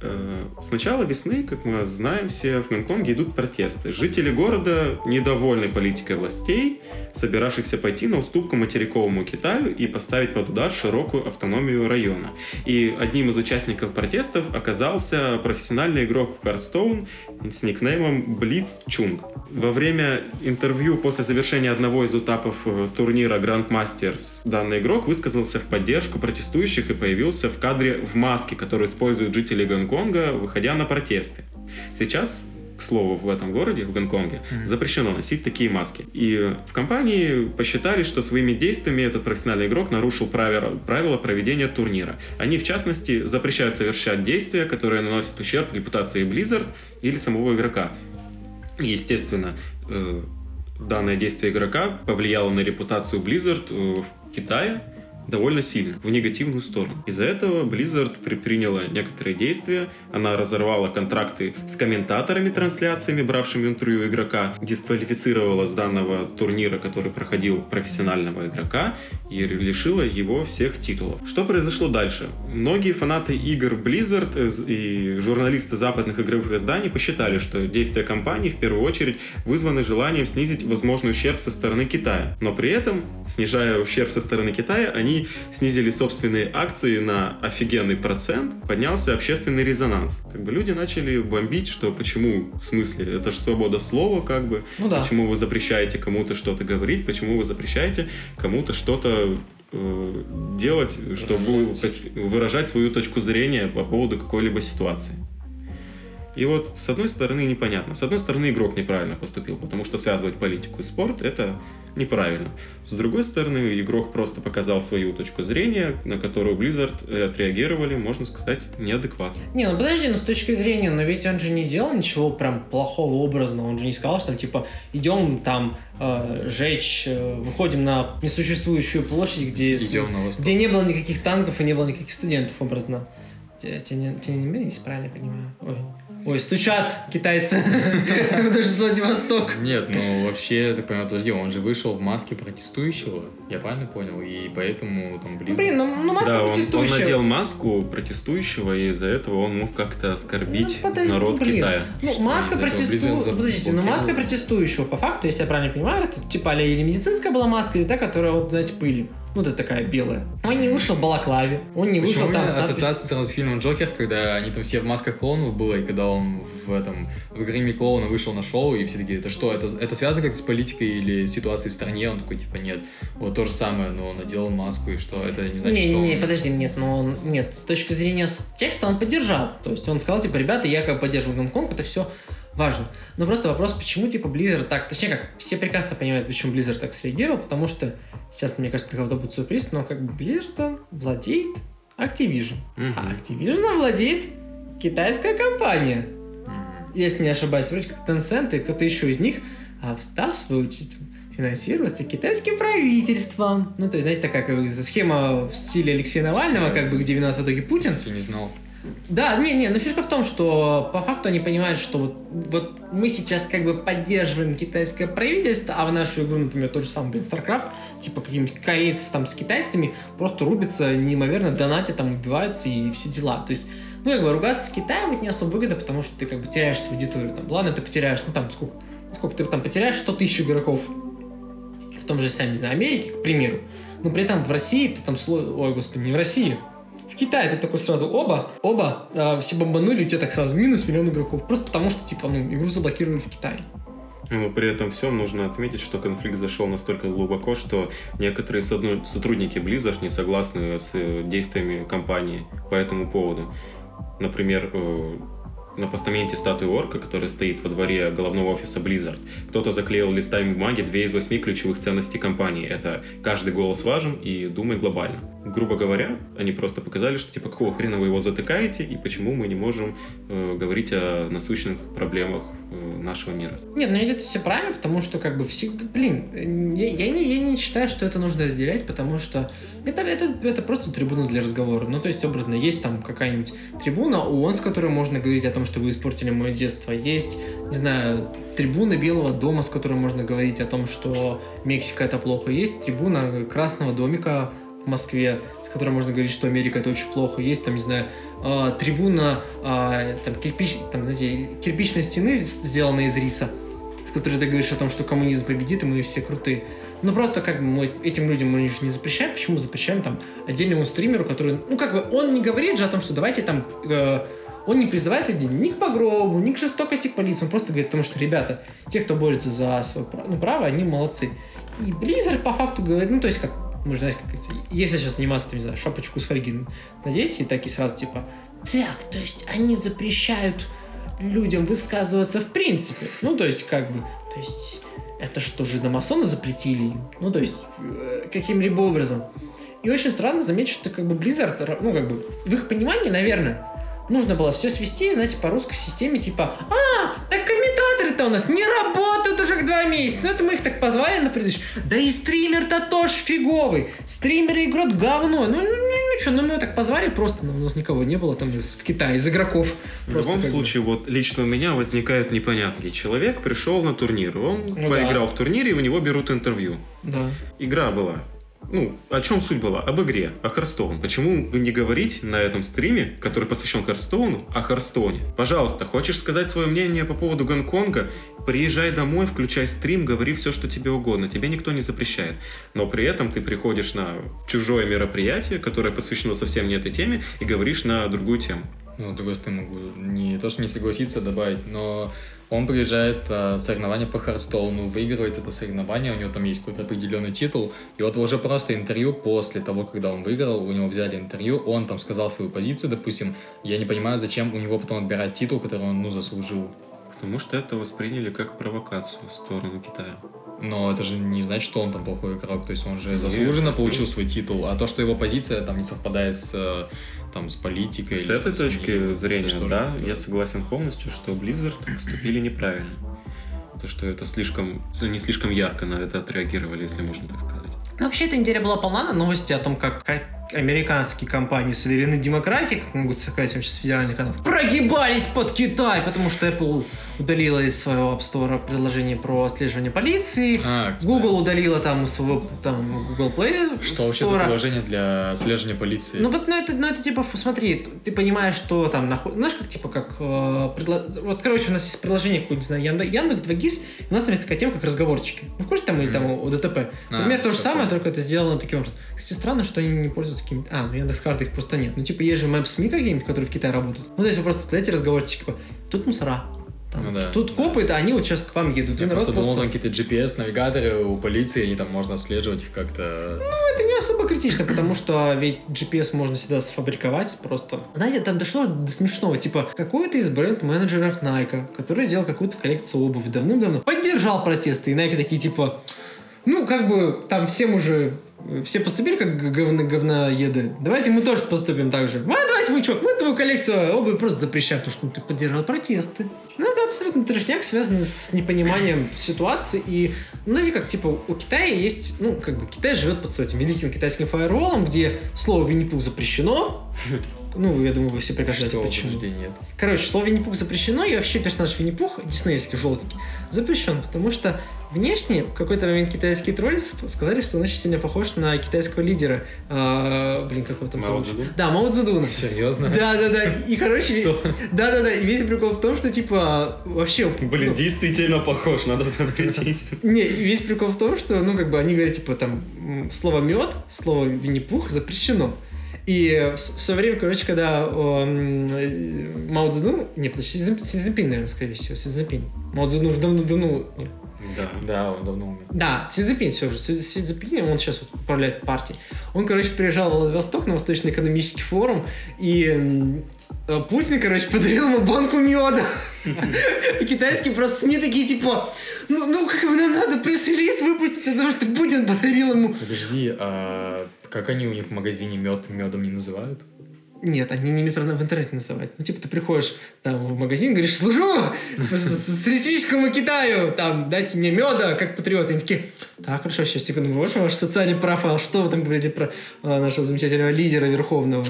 Э, с начала весны, как мы знаем, все в Гонконге идут протесты. Жители города недовольны политикой властей, собиравшихся пойти на уступку материковому Китаю и поставить под удар широкую автономию района. И одним из участников протестов оказался профессиональный игрок в Hearthstone с никнеймом Блиц Чунг. Во время интервью после завершения одного из этапов э, турнира Grand Masters данный игрок высказался в поддержку протестующих и появился в кадре в маске, которую используют жители Гонконга, выходя на протесты. Сейчас к слову, в этом городе, в Гонконге, Мгм. запрещено носить такие маски. И в компании посчитали, что своими действиями этот профессиональный игрок нарушил правила, правила проведения турнира. Они, в частности, запрещают совершать действия, которые наносят ущерб репутации Blizzard или самого игрока. И, естественно, э, данное действие игрока повлияло на репутацию Blizzard э, в Китае довольно сильно, в негативную сторону. Из-за этого Blizzard предприняла некоторые действия. Она разорвала контракты с комментаторами трансляциями, бравшими интервью игрока, дисквалифицировала с данного турнира, который проходил профессионального игрока, и лишила его всех титулов. Что произошло дальше? Многие фанаты игр Blizzard э, и журналисты западных игровых изданий посчитали, что действия компании в первую очередь вызваны желанием снизить возможный ущерб со стороны Китая. Но при этом, снижая ущерб со стороны Китая, они снизили собственные акции на офигенный процент, поднялся общественный резонанс. Как бы люди начали бомбить, что почему, в смысле, это же свобода слова, как бы, Ну да. почему вы запрещаете кому-то что-то говорить, почему вы запрещаете кому-то что-то э, делать, чтобы Выражать. выражать свою точку зрения по поводу какой-либо ситуации. И вот, с одной стороны, непонятно. С одной стороны, игрок неправильно поступил, потому что связывать политику и спорт – это неправильно. С другой стороны, игрок просто показал свою точку зрения, на которую Blizzard отреагировали, можно сказать, неадекватно. Не, ну подожди, ну с точки зрения, но ведь он же не делал ничего прям плохого образного, он же не сказал, что там типа идем там э, жечь, э, выходим на несуществующую площадь, где, с- Идем на восток. где не было никаких танков и не было никаких студентов образно. Те- те не- имелись, правильно понимаю? Ой. Ой, стучат китайцы. Даже Владивосток. Нет, ну вообще, я так понимаю, подожди, он же вышел в маске протестующего, я правильно понял? И поэтому там Blizzard... Блин, ну, ну маска Да, он, он протестующая. надел маску протестующего, и из-за этого он мог как-то оскорбить Ну, подожди, народ блин. Китая. Ну, маска протестующего... Подождите, ну маска протестующего, по факту, если я правильно понимаю, это типа или медицинская была маска, или та, которая вот, знаете, пыли. Ну, это такая белая. Он не вышел в балаклаве, он не Почему вышел там... надписью- ассоциация сразу с фильмом Джокер, когда они там все в масках клоунов было, и когда он в этом в гриме клоуна вышел на шоу, и все такие, это что, это, это связано как-то с политикой или ситуацией в стране? Он такой, типа, нет. Вот то же самое, но он надел маску, и что, это не значит, что Не-не-не, он- подожди, нет, но он, нет, с точки зрения текста он поддержал. То есть он сказал, типа, ребята, я как поддерживаю Гонконг, это все важно. Но просто вопрос, почему, типа, Blizzard так, точнее, как, все прекрасно понимают, почему Blizzard так среагировал, потому что, сейчас, мне кажется, кого-то будет сюрприз, но как бы Blizzard владеет Activision. Мгм. А Activision владеет китайская компания. Мгм. Если не ошибаюсь, вроде как Tencent и кто-то еще из них, а в свою очередь, финансируется китайским правительством. Ну, то есть, знаете, такая как схема в стиле Алексея Навального, как бы, где виноват в итоге Путин. Если не знал. Да, не, не, но фишка в том, что по факту они понимают, что вот, вот мы сейчас как бы поддерживаем китайское правительство, а в нашу игру, например, тот же самый, блин, StarCraft, типа какие-нибудь корейцы там с китайцами просто рубятся неимоверно, донатят, там убиваются и все дела. То есть, ну, как бы ругаться с Китаем это не особо выгодно, потому что ты как бы теряешь свою аудиторию. Там, ладно, ты потеряешь, ну там сколько, сколько ты там потеряешь 100 тысяч игроков в том же, самом, не знаю, Америке, к примеру. Но при этом в России ты там, ой, господи, не в России, в Китае ты такой сразу оба, оба, а, все бомбанули, у тебя так сразу минус миллион игроков. Просто потому что, типа, ну, игру заблокировали в Китае. Но при этом всем нужно отметить, что конфликт зашел настолько глубоко, что некоторые сотрудники Blizzard не согласны с э, действиями компании по этому поводу. Например, э, на постаменте статуи орка, которая стоит во дворе головного офиса Blizzard, кто-то заклеил листами бумаги две из восьми ключевых ценностей компании. Это каждый голос важен и думай глобально. Грубо говоря, они просто показали, что типа какого хрена вы его затыкаете и почему мы не можем э, говорить о насущных проблемах нашего мира. Нет, ну это все правильно, потому что, как бы, всегда, блин, э, я, я не, я не считаю, что это нужно разделять, потому что это, это, это просто трибуна для разговора. Ну, то есть, образно, есть там какая-нибудь трибуна ООН, с которой можно говорить о том, что вы испортили мое детство. Есть, не знаю, трибуна Белого дома, с которой можно говорить о том, что Мексика это плохо. Есть трибуна Красного домика в Москве, с которой можно говорить, что Америка это очень плохо. Есть там, не знаю, э, трибуна э, там, кирпич, там, знаете, кирпичной стены, сделанная из риса, с которой ты говоришь о том, что коммунизм победит, и мы все крутые. Ну просто как бы мы этим людям мы же не запрещаем, почему запрещаем там отдельному стримеру, который, ну как бы он не говорит же о том, что давайте там, э, он не призывает людей ни к погробу, ни к жестокости к полиции, он просто говорит о том, что ребята, те, кто борется за свое право, ну, право, они молодцы. И Blizzard по факту говорит, ну то есть как, мы же знаете, как это, если сейчас заниматься, там, не знаю, шапочку с фольги надеть и так и сразу типа, так, то есть они запрещают людям высказываться в принципе. Ну, то есть, как бы, то есть, это что же домасоны запретили им? Ну, то есть, э, каким-либо образом. И очень странно заметить, что как бы Blizzard, ну, как бы, в их понимании, наверное, нужно было все свести, знаете, по русской системе, типа, а, так комментаторы-то у нас не работают уже два месяца. Ну, это мы их так позвали на предыдущий. Да и стример-то тоже фиговый. Стримеры играют говно. Ну, ну, ну, ну что, ну мы его так позвали просто, ну, у нас никого не было там из, в Китае, из игроков. В любом как бы. случае, вот лично у меня возникают непонятки. Человек пришел на турнир, он Ну поиграл в турнире, и у него берут интервью. Да. Игра была. Ну, о чем суть была? Об игре, о Харстоун. Почему не говорить на этом стриме, который посвящен Харстоуну, о Харстоуне? Пожалуйста, хочешь сказать свое мнение по поводу Гонконга? Приезжай домой, включай стрим, говори все, что тебе угодно. Тебе никто не запрещает. Но при этом ты приходишь на чужое мероприятие, которое посвящено совсем не этой теме, и говоришь на другую тему. Ну, с другой стороны, могу не то, что не согласиться, добавить, но он приезжает а, соревнование по Харстоуну, выигрывает это соревнование, у него там есть какой-то определенный титул, и вот уже просто интервью после того, когда он выиграл, у него взяли интервью, он там сказал свою позицию, допустим, я не понимаю, зачем у него потом отбирать титул, который он, ну, заслужил. Потому что это восприняли как провокацию в сторону Китая. Но это же не значит, что он там плохой игрок, то есть он же заслуженно получил свой титул, а то, что его позиция там не совпадает с, э, там, с политикой... С или этой там, точки мнением, зрения, да, как-то- я согласен полностью, что Blizzard поступили неправильно. То, что это слишком, не слишком ярко на это отреагировали, если можно так сказать. Ну, вообще, эта неделя была полна на новости о том, как американские компании суверенной демократии, как могут сказать сейчас федеральный канал, прогибались под Китай, потому что Apple удалила из своего App Store приложение про отслеживание полиции, А, кстати. Google удалила там у своего там Google Play Что вообще за приложение для слежения полиции? Ну вот, ну это, ну это типа, смотри, ты понимаешь, что там наход... знаешь, как типа как э, предло- вот, короче, у нас есть приложение какое-нибудь, не знаю, Яндекс, Яндекс 2GIS, и у нас там есть такая тема, как разговорчики. Ну, в курсе там или там Мгм. у ДТП? А, Например, то же самое, только это сделано таким образом. Кстати, странно, что они не пользуются какими-то... А, ну Яндекс карты их просто нет. Ну, типа, есть же Maps.me какие-нибудь, которые в Китае работают. Ну, то есть вы просто вставляете разговорчики, типа, тут мусора. там, Ну да, тут копы, да, они вот сейчас к вам едут. Я народ просто думал, там какие-то GPS-навигаторы у полиции, они там можно отслеживать их как-то. это не особо критично, потому что ведь GPS можно всегда сфабриковать просто. Знаете, там дошло до смешного. Типа, какой-то из бренд-менеджеров Nike, который делал какую-то коллекцию обуви давным-давно, поддержал протесты. И Nike такие, типа, ну, как бы, там всем уже все поступили как говно, говноеды. Давайте мы тоже поступим так же. А, давайте мы, чувак, мы твою коллекцию обуви просто запрещаем, потому что ну, ты поддержал протесты. Ну, это абсолютно трешняк, связанный с непониманием ситуации. И, ну, знаете, как, типа, у Китая есть, ну, как бы, Китай живет под этим великим китайским фаерволом, где слово Винни-Пух запрещено. Ну, я думаю, вы все прекрасно знаете, Что, почему. подожди, нет. Короче, слово Винни-Пух запрещено, и вообще персонаж Винни-Пух, диснеевский желтенький, запрещен, потому что внешне в какой-то момент китайские тролли сказали, что он очень сильно похож на китайского лидера. А, блин, как его там Мао? Цзэдун? Да, Мао Цзэдуна. Серьезно? Да, да, да. И, короче, да, да, да. И весь прикол в том, что, типа, вообще... Блин, ну, действительно похож, надо запретить. не, весь прикол в том, что, ну, как бы они говорят, типа, там, слово мед, слово Винни-Пух запрещено. И в, свое время, короче, когда о, э, Мао Цзэдун, не, подожди, Си Цзиньпин, наверное, скорее всего, Си Цзиньпин. Мао Цзэдун уже давно-давно... не. Да. Да, он давно умер. Да, Си Цзиньпин все же. Си, Си Цзиньпин, он сейчас вот управляет партией. Он, короче, приезжал в Владивосток на Восточный экономический форум, и э, Путин, короче, подарил ему банку меда. И китайские просто СМИ такие, типа, ну, ну как бы нам надо пресс-релиз выпустить, потому что Путин подарил ему... Подожди, а как они у них в магазине мед медом не называют? Нет, они не метро в интернете называют. Ну, типа, ты приходишь там в магазин, говоришь, служу социалистическому Китаю, там, дайте мне меда, как патриот. И они такие, так, хорошо, сейчас, секунду, вот ваш социальный профайл, что вы там говорили про а, нашего замечательного лидера верховного?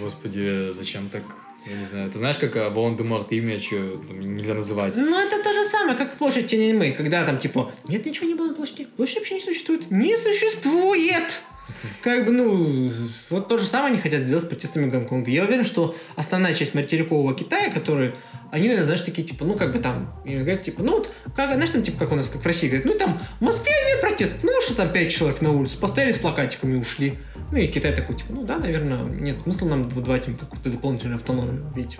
Господи, зачем так? Я не знаю. Ты знаешь, как а, Волан-де-Морт имя там, нельзя называть? Ну, это то же самое, как площадь Тяньаньмэй, когда там, типа, нет, ничего не было на площади. Площадь вообще не существует. Не существует! Как бы, ну, вот то же самое они хотят сделать с протестами Гонконга. Я уверен, что основная часть материкового Китая, которые, они, наверное, знаешь, такие, типа, ну, как бы там, говорят, типа, ну, вот, как, знаешь, там, типа, как у нас, как в России, говорят, ну, там, в Москве нет протестов, ну, что там пять человек на улицу, поставили с плакатиками и ушли. Ну, и Китай такой, типа, ну, да, наверное, нет смысла нам выдавать им какую-то дополнительную автономию, ведь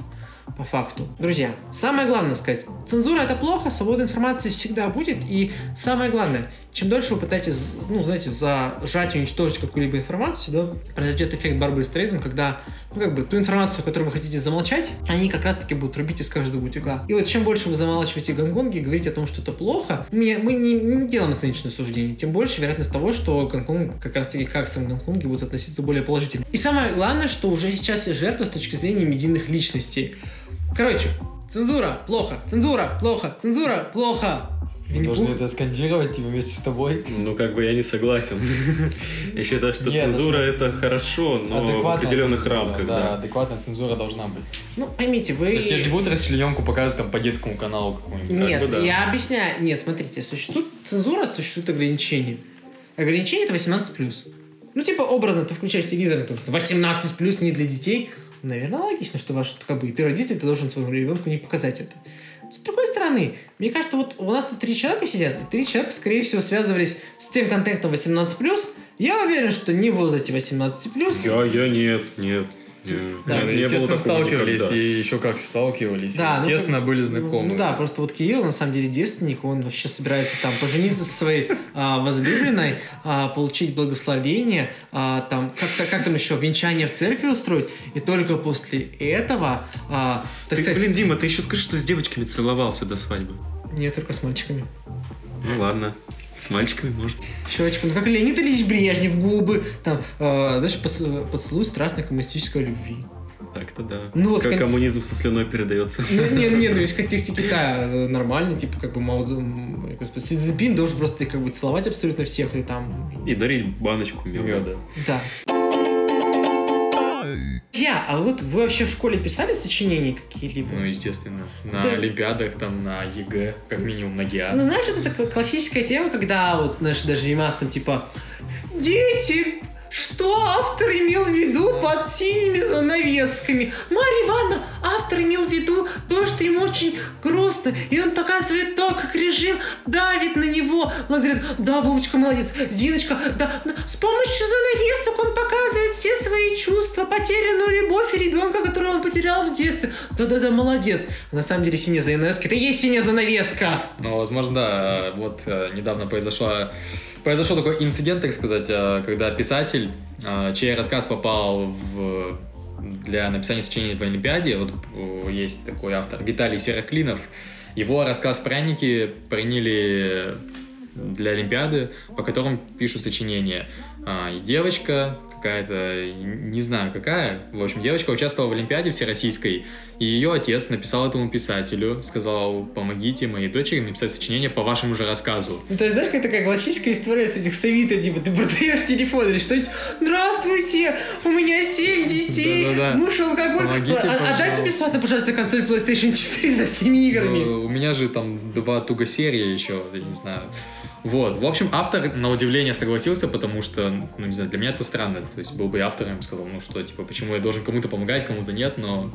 по факту. Друзья, самое главное сказать, цензура это плохо, свобода информации всегда будет, и самое главное, чем дольше вы пытаетесь, ну, знаете, зажать уничтожить какую-либо информацию, да, произойдет эффект Барбары Стрейзен, когда, ну, как бы, ту информацию, которую вы хотите замолчать, они как раз-таки будут рубить из каждого утюга. И вот чем больше вы замалчиваете Гонконг и говорите о том, что это плохо, мы, мы не, не делаем оценочное суждение, тем больше вероятность того, что Гонконг, как раз-таки как сам Гонконге, будут относиться более положительно. И самое главное, что уже сейчас есть жертвы с точки зрения медийных личностей. Короче, цензура плохо, цензура плохо, цензура плохо. Винни-Пух? это скандировать типа, вместе с тобой. Ну, как бы я не согласен. Я считаю, что Нет, цензура это хорошо, но в определенных цензура, рамках, да. да. адекватная цензура должна быть. Ну, поймите, вы... То есть не будут расчлененку показывать там по детскому каналу какому-нибудь. Нет, бы да. я объясняю. Нет, смотрите, существует цензура, существует ограничения. Ограничение это 18+. Ну, типа, образно, ты включаешь телевизор, там, 18 плюс не для детей. Наверное, логично, что ваш, как бы, ты родитель, ты должен своему ребенку не показать это. С другой стороны, мне кажется, вот у нас тут три человека сидят, и три человека, скорее всего, связывались с тем контентом 18+. Я уверен, что не в возрасте 18+. Я, я нет, нет. Нет. Да, Ну, не естественно, сталкивались, никогда. и еще как сталкивались. Да, и ну, тесно как- были знакомы. Ну, да, просто вот Кирилл на самом деле девственник, он вообще собирается там пожениться со своей а, возлюбленной, а, получить благословение, а, там как, как, как там еще венчание в церкви устроить, и только после этого, а, так Ты, сказать, блин, Дима, ты еще скажи, что с девочками целовался до свадьбы. нет, только с мальчиками. Ну ладно, с мальчиками может. Щечку, ну как Леонид Ильич Брежнев, губы, там, э, знаешь, поц- поцелуй страстной коммунистической любви. Так-то да. Ну вот как кон- коммунизм со слюной передается. Ну, не, не, ну, в контексте Китая э, нормально, типа, как бы Мао господи, Си Цзиньпин должен просто, как бы, целовать абсолютно всех, и там, И дарить баночку меда. Меда. да. Друзья, а вот вы вообще в школе писали сочинения какие-либо? Ну, естественно. На Да. Олимпиадах, там, на ЕГЭ, как минимум на ГИА. Ну, знаешь, это такая классическая тема, когда вот, знаешь, даже в мемах там типа Дети, что автор имел в виду под синими занавесками? Марья Ивановна, автор имел в виду то, что ему очень грустно, и он показывает то, как режим давит на него. Он говорит, да, Вовочка, молодец, Зиночка, да, да». с помощью занавесок он показывает все свои чувства, потерянную любовь и ребенка, которого он потерял в детстве. Да-да-да, молодец. На самом деле синяя занавеска, это и есть синяя занавеска. Ну, возможно, да. Вот э, недавно произошла произошел такой инцидент, так сказать, э, когда писатель, э, чей рассказ попал в для написания сочинения в Олимпиаде, вот э, есть такой автор Виталий Сероклинов, его рассказ «Пряники» приняли для Олимпиады, по которым пишут сочинения. А, девочка какая-то, не знаю какая, в общем, девочка участвовала в Олимпиаде всероссийской, и ее отец написал этому писателю, сказал, помогите моей дочери написать сочинение по вашему же рассказу. Ну, то есть, знаешь, какая такая классическая история с этих совитов, типа, ты продаешь телефон или что-нибудь, здравствуйте, у меня семь детей, Да-да-да. муж алкоголь, Помогите, а, а дайте пожалуйста. бесплатно, пожалуйста, консоль PlayStation 4 со всеми играми. Ну, У меня же там два туго серии еще, я не знаю. Вот, в общем, автор на удивление согласился, потому что, ну, не знаю, для меня это странно. То есть был бы я автором, сказал, ну что, типа, почему я должен кому-то помогать, кому-то нет, но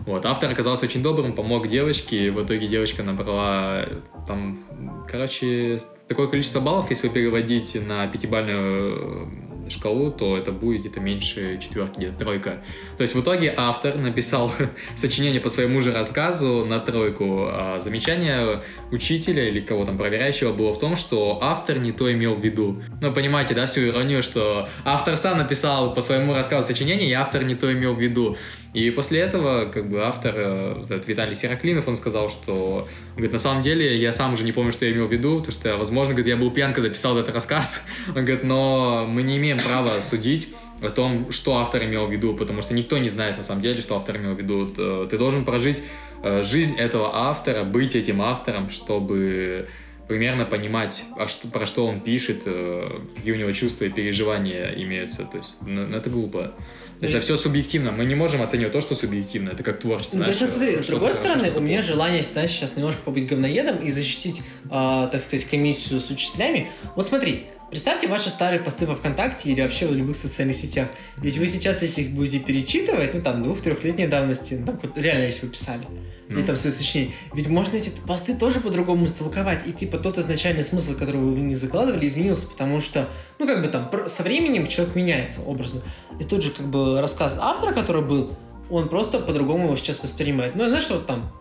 вот, автор оказался очень добрым, помог девочке, и в итоге девочка набрала там, короче, такое количество баллов, если переводить на пятибалльную э, шкалу, то это будет где-то меньше четверки, где-то тройка. То есть в итоге автор написал сочинение по своему же рассказу на тройку. А замечание учителя или кого там проверяющего было в том, что автор не то имел в виду. Ну, понимаете, да, всю иронию, что автор сам написал по своему рассказу сочинение, и автор не то имел в виду. И после этого, как бы, автор, э, этот Виталий Сероклинов, он сказал, что, он говорит, на самом деле, я сам уже не помню, что я имел в виду, потому что, возможно, говорит, я был пьян, когда писал этот рассказ. Он говорит, но мы не имеем права судить о том, что автор имел в виду, потому что никто не знает на самом деле, что автор имел в виду. Т- Ты должен прожить э, жизнь этого автора, быть этим автором, чтобы примерно понимать, а что, про что он пишет, э, какие у него чувства и переживания имеются. То есть ну, ну, это глупо. Это Есть- все субъективно. Мы не можем оценивать то, что субъективно. Это как творчество. Ну, даже смотри, с другой стороны, у меня желание, знаешь, сейчас немножко побыть говноедом и защитить, а, так сказать, комиссию с учителями. Вот смотри, представьте ваши старые посты во ВКонтакте или вообще в любых социальных сетях. Ведь вы сейчас, если их будете перечитывать, ну, там, двух-трехлетней давности, ну, там, реально, если вы писали, или Ну. там свои сочинения, ведь можно эти посты тоже по-другому истолковать, и, типа, тот изначальный смысл, который вы в них закладывали, изменился, потому что, ну, как бы там, со временем человек меняется образно. И тот же, как бы, рассказ автора, который был, он просто по-другому его сейчас воспринимает. Ну, знаешь, что вот там,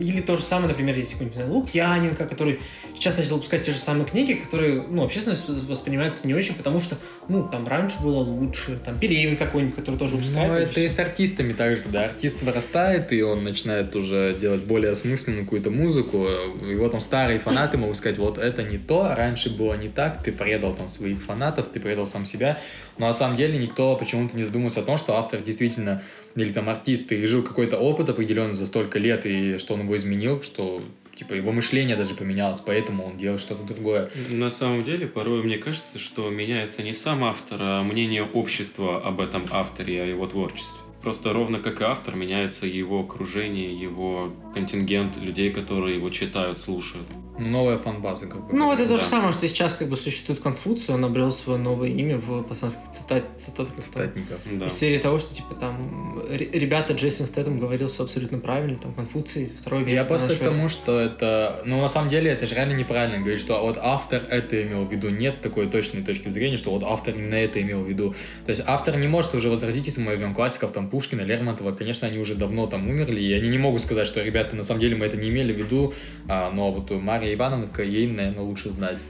или то же самое, например, есть какой-нибудь, знаю, Лукьяненко, который сейчас начал выпускать те же самые книги, которые, ну, общественность воспринимается не очень, потому что, ну, там раньше было лучше, там, Пелевин какой-нибудь, который тоже выпускает. Ну, и это и всё. с артистами так же, когда артист вырастает, и он начинает уже делать более осмысленную какую-то музыку, его там старые фанаты могут сказать, вот это не то, раньше было не так, ты предал там своих фанатов, ты предал сам себя, но на самом деле никто почему-то не задумывается о том, что автор действительно, или там артист пережил какой-то опыт определенный за столько лет, и что он его изменил, что типа его мышление даже поменялось, поэтому он делает что-то другое. На самом деле, порой мне кажется, что меняется не сам автор, а мнение общества об этом авторе, о его творчестве. Просто ровно как и автор, меняется его окружение, его контингент людей, которые его читают, слушают. Новая фан-база. как бы. Ну, это то же Да. самое, что сейчас как бы существует Конфуций, он обрел свое новое имя в пацанских цитат, цитатах. из Статников. Да. Из серии того, что, типа, там, ре- ребята, Джейсон Стэттем говорил все абсолютно правильно, там, Конфуций, второй век. Я просто к тому, что это... Ну, на самом деле, это же реально неправильно говорить, что вот автор это имел в виду. Нет такой точной точки зрения, что вот автор именно это имел в виду. То есть автор не может уже возразить, если мы возьмем классиков, там, Пушкина, Лермонтова. Конечно, они уже давно там умерли, и они не могут сказать, что, ребята, на самом деле мы это не имели в виду. А, но вот Мария Ивановна, ей, наверное, лучше знать.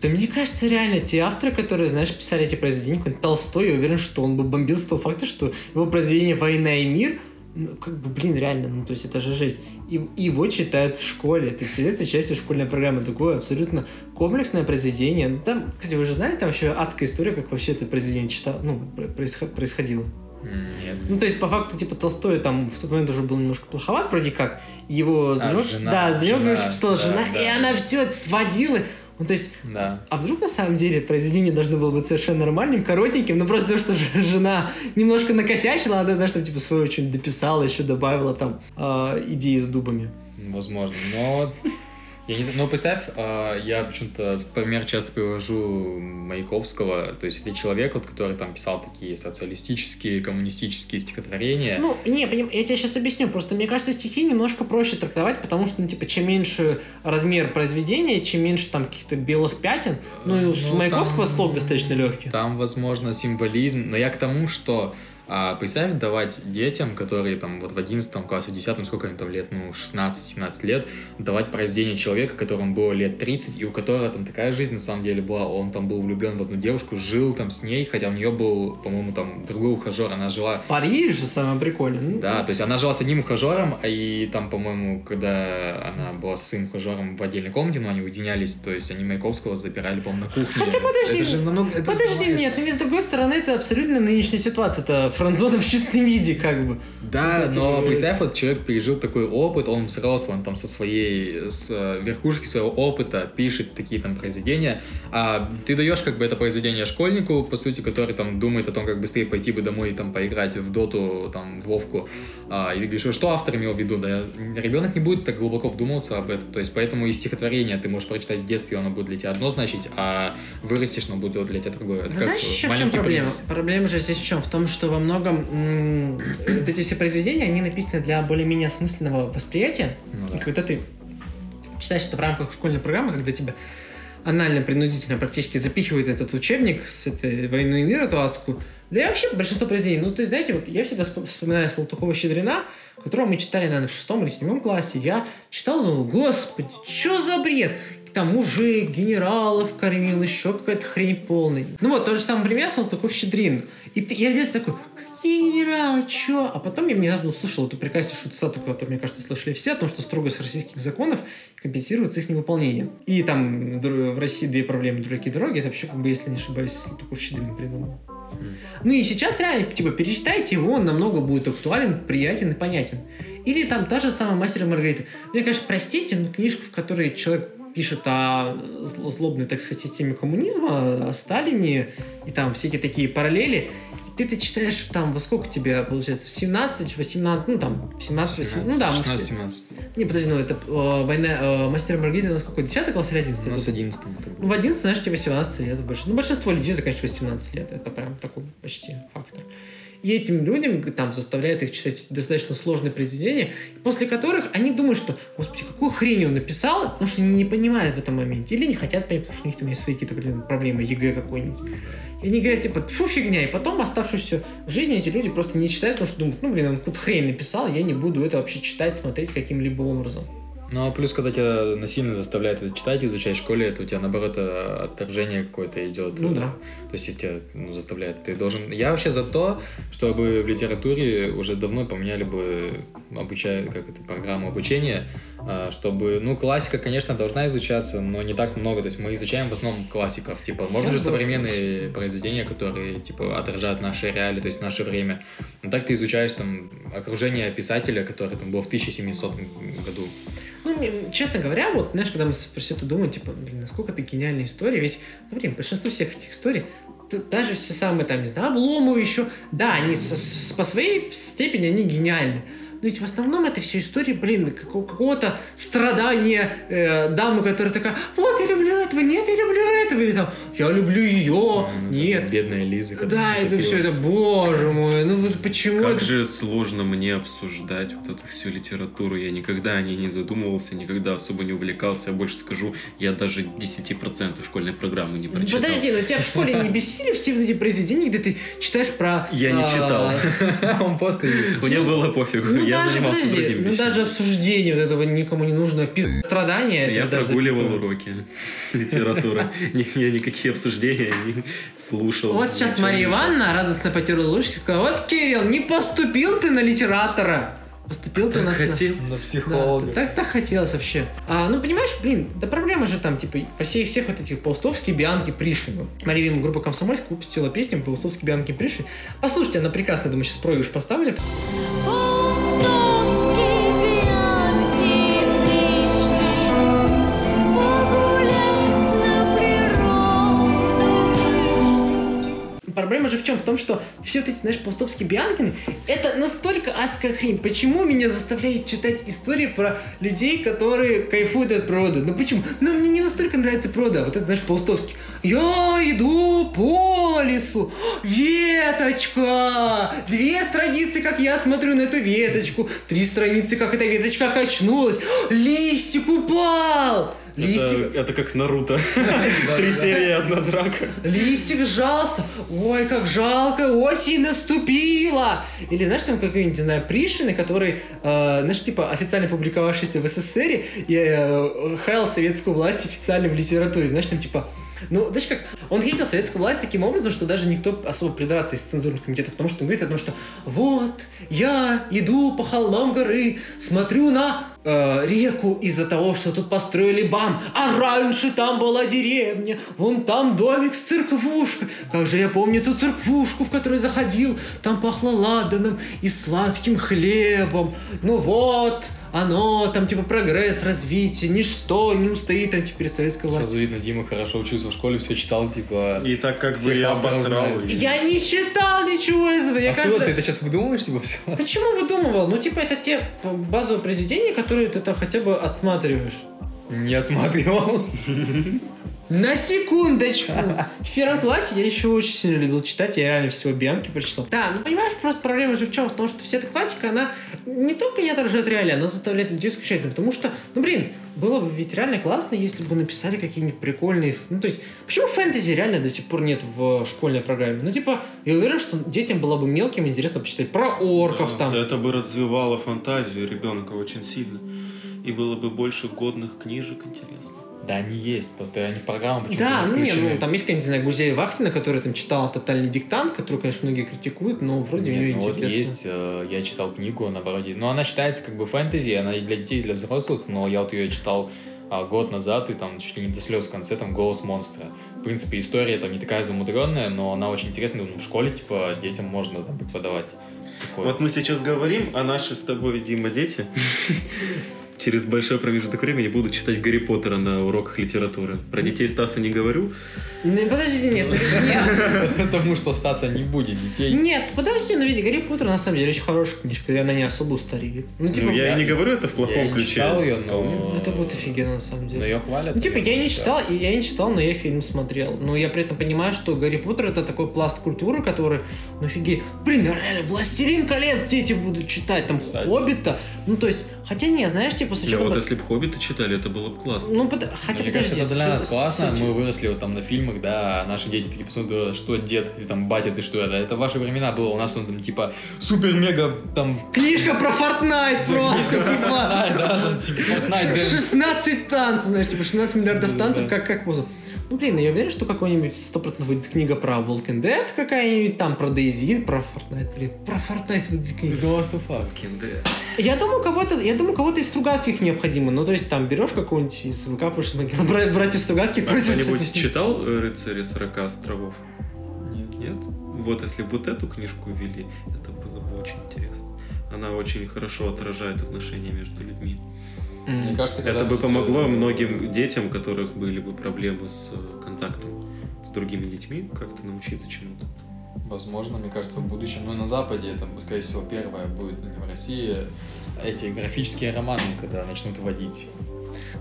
Да мне кажется, реально, те авторы, которые, знаешь, писали эти произведения, какой-нибудь Толстой, я уверен, что он бы бомбил с того факта, что его произведение «Война и мир», ну, как бы, блин, реально, ну, то есть это же жесть. И его читают в школе, это является частью школьной программы. Такое абсолютно комплексное произведение. Ну, Там, кстати, вы же знаете, там вообще адская история, как вообще это произведение читал, ну, происход- происходило. Нет. Ну, то есть, по факту, типа, Толстой там в тот момент уже был немножко плоховат, вроде как. Его за него, жена, да, за него, жена, писала да, жена, да. и она все сводила. Ну, то есть, Да. а вдруг на самом деле произведение должно было быть совершенно нормальным, коротеньким, но просто потому, что жена немножко накосячила, она, знаешь, там, типа, свое что-нибудь дописала, еще добавила там э, идеи с дубами. Возможно, но... Я не знаю, но представь, а, я почему-то пример часто привожу Маяковского, то есть это человек, вот, который там писал такие социалистические, коммунистические стихотворения. Ну, не, я тебе сейчас объясню. Просто мне кажется, стихи немножко проще трактовать, потому что, ну, типа, чем меньше размер произведения, чем меньше там каких-то белых пятен, ну, и у Ну, Маяковского там- слог достаточно легкий. Там, возможно, символизм, но я к тому, что а, представь давать детям, которые там вот в 11 классе, в 10 сколько им там лет, ну, 16-17 лет, давать произведение человека, которому было лет 30, и у которого там такая жизнь на самом деле была, он там был влюблен в одну девушку, жил там с ней, хотя у нее был, по-моему, там другой ухажер, она жила Париж же самое прикольное. Ну, Да, то есть она жила с одним ухажером, и там, по-моему, когда она была со своим ухажером в отдельной комнате, но они уединялись, то есть они Маяковского запирали, по-моему, на кухне. Хотя подожди, Это же намного- это Подожди, нет, но ведь с другой стороны, это абсолютно нынешняя ситуация. Это франзона в чистом виде, как бы. Да, Ну, есть, но представь, вот человек пережил такой опыт, он взрослый, он там со своей, с э, верхушки своего опыта пишет такие там произведения, а ты даешь как бы это произведение школьнику, по сути, который там думает о том, как быстрее пойти бы домой и там поиграть в доту, там, в вовку, а, и ты говоришь, «А что автор имел в виду, да, ребенок не будет так глубоко вдумываться об этом, то есть поэтому и стихотворение ты можешь прочитать в детстве, оно будет для тебя одно значить, а вырастешь, оно будет для тебя другое. Это как знаешь, еще в чем проблема? принц. Проблема же здесь в чем? В том, что во многом вот эти все произведения, они написаны для более-менее осмысленного восприятия. Ну И да. когда ты читаешь это в рамках школьной программы, когда тебя анально-принудительно практически запихивают этот учебник с этой «Войну и мир» эту адскую, да и вообще большинство произведений. Ну, то есть, знаете, вот я всегда вспо- вспоминаю Салтыкова-Щедрина, которого мы читали, наверное, в шестом или седьмом классе. Я читал, думал, господи, что за бред? И Там мужик, генералов кормил, еще какая-то хрень полная. Ну вот, тот же самый пример Салтыков-Щедрин. И ты- я детстве такой, генералы, чё? А потом я внезапно услышал эту прекраснейшую цитату, которую, мне кажется, слышали все, о том, что строгость российских законов компенсируется их невыполнением. И там в России две проблемы, дураки дороги. Это вообще, как бы, если не ошибаюсь, Салтыков-Щедрин придумал. Ну и сейчас реально, типа, перечитайте его, он намного будет актуален, приятен и понятен. Или там та же самая «Мастер Маргарита». Мне, конечно, простите, но книжка, в которой человек пишет о зл- злобной, так сказать, системе коммунизма, о Сталине, и там всякие такие параллели, ты это читаешь там, во сколько тебе, получается, в 17, 18, ну там, 17, 18, ну да, мы все- 16-17. Не, подожди, ну это э, война, э, Мастер Маргарита, у нас какой, 10 класс или 11? У нас 11 это Ну, в 11, знаешь, тебе 18 лет больше. Ну, большинство людей заканчивает 18 лет. Это прям такой почти фактор. И этим людям там заставляют их читать достаточно сложные произведения, после которых они думают, что, господи, какую хрень он написал, потому что они не понимают в этом моменте. Или не хотят понять, потому что у них там есть свои какие-то проблемы, ЕГЭ какой-нибудь. И они говорят, типа, фу, фигня. И потом оставшуюся жизнь эти люди просто не читают, потому что думают, ну, блин, он какую-то хрень написал, я не буду это вообще читать, смотреть каким-либо образом. Ну, а плюс, когда тебя насильно заставляют это читать, изучать в школе, это у тебя, наоборот, э, отторжение какое-то идет. Ну да. То есть, если тебя ну, заставляют, ты должен... Я вообще за то, чтобы в литературе уже давно поменяли бы обучая... как это, программу обучения, чтобы... Ну, классика, конечно, должна изучаться, но не так много. То есть, мы изучаем в основном классиков. Типа, можно же современные произведения, которые, типа, отражают наши реалии, то есть наше время. Но так ты изучаешь, там, окружение писателя, который там был в 1700 году. Ну, честно говоря, вот, знаешь, когда мы про все это думаем, типа, блин, насколько это гениальная история, ведь, ну, блин, большинство всех этих историй, даже все самые, там, не знаю, Обломовы еще, да, они с- с- по своей степени, они гениальны, но ведь в основном это все истории, блин, како- какого-то страдания э, дамы, которая такая, вот, я люблю этого, нет, я люблю этого, или там, я люблю ее, Ну, нет. там Бедная Лиза. Да, это все, это, боже мой, ну вот почему Как это... же сложно мне обсуждать вот эту всю литературу. Я никогда о ней не задумывался, никогда особо не увлекался. Я больше скажу, я даже 10% школьной программы не Ну, прочитал. Подожди, но тебя в школе не бесили все вот эти произведения, где ты читаешь про... Я не а, читал. Он просто... Меня было пофигу, Ну, я даже, занимался подожди, другими ну, вещами. даже обсуждение вот этого никому не нужно пиз... страдания. Я даже прогуливал такое. уроки литературы. Я никакие обсуждения не слушал. Вот сейчас Мария. Ивановна радостно потерла ложки и сказала, вот, Кирилл, не поступил ты на литератора. Поступил ты у нас на- хотел. На Да, психолога. так, так хотелось вообще. А, ну, понимаешь, блин, да проблема же там, типа, во всех, всех вот этих Паустовский, Бианки, Пришвин. Моя любимая группа Комсомольск выпустила песню Паустовский, Бианки, Пришвин. Послушайте, она прекрасная, думаю, сейчас проигрыш поставили. Же в чем? В том, что все вот эти, знаешь, паустовские Бианкины, это настолько адская хрень. Почему меня заставляет читать истории про людей, которые кайфуют от природы? Ну почему? Ну мне не настолько нравится природа. Вот это, знаешь, паустовский. Я иду по лесу, веточка, две страницы, как я смотрю на эту веточку, три страницы, как эта веточка качнулась, листик упал. Листик... Это, это как Наруто. Три серии, одна драка. Листик сжался. Ой, как жалко, осень наступила. Или знаешь, там какой-нибудь, не знаю, Пришвин, который, э, знаешь, типа официально публиковавшийся в СССР и э, хаял советскую власть официально в литературе. Знаешь, там типа ну, знаешь как, он хейтил советскую власть таким образом, что даже никто особо придраться из цензурных комитетов, потому что он говорит о том, что вот, я иду по холмам горы, смотрю на э, реку из-за того, что тут построили бам, а раньше там была деревня, вон там домик с церквушкой. Как же я помню ту церквушку, в которую заходил, там пахло ладаном и сладким хлебом. Ну вот, оно, там, типа, прогресс, развитие, ничто не устоит там теперь советской властью. Сразу видно, Дима хорошо учился в школе, все читал, типа... И так как бы я обосрал. Я не читал ничего из этого. Я Откуда каждый... ты? Ты сейчас выдумываешь, типа, все? Почему выдумывал? Ну, типа, это те базовые произведения, которые ты там хотя бы отсматриваешь. Не отсматривал. На секундочку! В первом классе я еще очень сильно любил читать, я реально всего Бианки прочитал. Да, ну понимаешь, просто проблема же в чем? В том, что вся эта классика, она не только не отражает реалии, она заставляет людей скучать. Ну, потому что, ну блин, было бы ведь реально классно, если бы написали какие-нибудь прикольные... Ну, то есть, почему фэнтези реально до сих пор нет в школьной программе? Ну, типа, я уверен, что детям было бы мелким интересно почитать про орков да, там. Это бы развивало фантазию ребенка очень сильно. И было бы больше годных книжек интересных. Да, они есть, просто они в программу почему-то Да, ну не, ну там есть, конечно, не знаю, Гузея Вахтина, которая там читала «Тотальный диктант», который, конечно, многие критикуют, но вроде Нет, у нее ну, интересно. Вот есть, э, я читал книгу, она вроде... Ну, она считается как бы фэнтези, она и для детей, и для взрослых, но я вот ее читал а, год назад, и там чуть ли не до слез в конце, там «Голос монстра». В принципе, история там не такая замудренная, но она очень интересная, ну, в школе, типа, детям можно там преподавать. Такое. Вот мы сейчас говорим о наши с тобой, Дима, дети через большой промежуток времени буду читать Гарри Поттера на уроках литературы. Про детей Стаса не говорю. Ну, подожди, нет, нет. Потому что Стаса не будет детей. Нет, подожди, но ведь Гарри Поттер на самом деле очень хорошая книжка, и она не особо устареет. Ну, типа, ну я, я не говорю это в плохом я ключе. Я читал ее, но... Это будет офигенно на самом деле. Но ее хвалят. Ну, типа, я не читал, я не читал, но я фильм смотрел. Но я при этом понимаю, что Гарри Поттер это такой пласт культуры, который, ну офигеть. Блин, реально, Властелин колец дети будут читать, там, Кстати. Хоббита. Ну, то есть, хотя не, знаешь, типа, с учетом... вот если бы Хоббита читали, это было бы классно. Ну, под... хотя, Мне подожди. Кажется, это для нас классно, мы выросли вот там на фильмах, да, наши дети такие посмотрят, что дед, или там батя, ты что это, это ваши времена было, у нас он там типа супер-мега там... Книжка про Fortnite просто, типа... 16 танцев, знаешь, типа 16 миллиардов танцев, как как позу. Ну, блин, я уверен, что какой-нибудь 100% выйдет книга про Walking Dead какая-нибудь, там про DayZ, про Fortnite, блин, про Fortnite выйдет книга. The Last of Us. Walking Dead. Я думаю, кого-то, я думаю, кого-то из Стругацких необходимо. Ну, то есть, там берешь какого-нибудь из выкапываешь бра- братьев Стругацких, а кто-нибудь читал «Рыцари 40 островов»? Нет. Нет? Вот если бы вот эту книжку ввели, это было бы очень интересно. Она очень хорошо отражает отношения между людьми. Мне кажется, это бы помогло многим детям, у которых были бы проблемы с э, контактом с другими детьми, как-то научиться чему-то. Возможно, мне кажется, в будущем, но на Западе это, скорее всего, первое будет, не в России, эти графические романы, когда начнут вводить.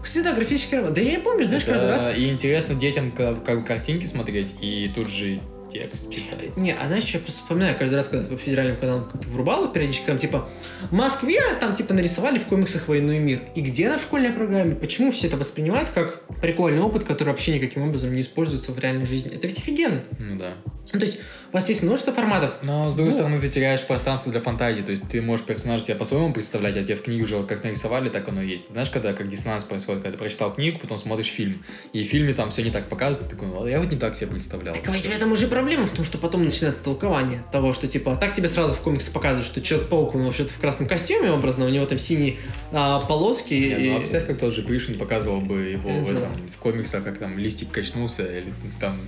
Кстати, да, графические романы. Да я не помню, знаешь, это... каждый раз... И интересно детям как, как картинки смотреть, и тут же текст читать. Не, а знаешь, что я просто вспоминаю каждый раз, когда по федеральным каналам как-то врубало периодически, там типа в Москве там типа нарисовали в комиксах «Войну и мир». И где она в школьной программе? Почему все это воспринимают как прикольный опыт, который вообще никаким образом не используется в реальной жизни? Это ведь офигенно. Ну да. Ну, то есть у вас есть множество форматов. Но, с другой ну, стороны, ты теряешь пространство для фантазии. То есть ты можешь персонажа себя по-своему представлять, а тебе в книге уже вот как нарисовали, так оно и есть. Знаешь, когда как диссонанс происходит, когда ты прочитал книгу, потом смотришь фильм, и в фильме там все не так показывают, ты такой, я вот не так себе представлял. Так ведь в этом уже проблема в том, что потом начинается толкование того, что типа так тебе сразу в комиксе показывают, что Человек-паук, он вообще-то в красном костюме образно, у него там синие а, полоски. Не, и... Ну, а представь, как тот же Пришин показывал бы его в, этом, в комиксах, как там листик качнулся, или там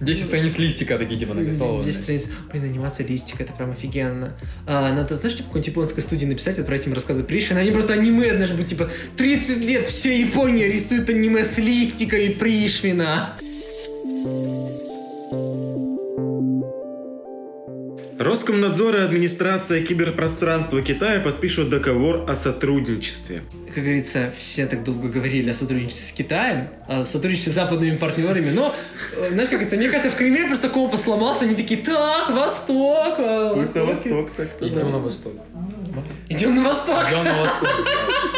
10 страниц листика такие типа нарисованы. 10 страниц. Блин, анимация листика, это прям офигенно. А, надо, знаешь, типа какой-нибудь японской студии написать вот про этим рассказы Пришвина. Они просто аниме, знаешь, быть типа 30 лет, вся Япония рисует аниме с листиками Пришвина. Роскомнадзор и администрация киберпространства Китая подпишут договор о сотрудничестве. Как говорится, все так долго говорили о сотрудничестве с Китаем, о сотрудничестве с западными партнерами, но, э, знаешь, как говорится, мне кажется, в Кремле просто компас сломался, они такие, так, Восток, на Восток». восток так Идем на восток. Идем на Восток. Идем на восток.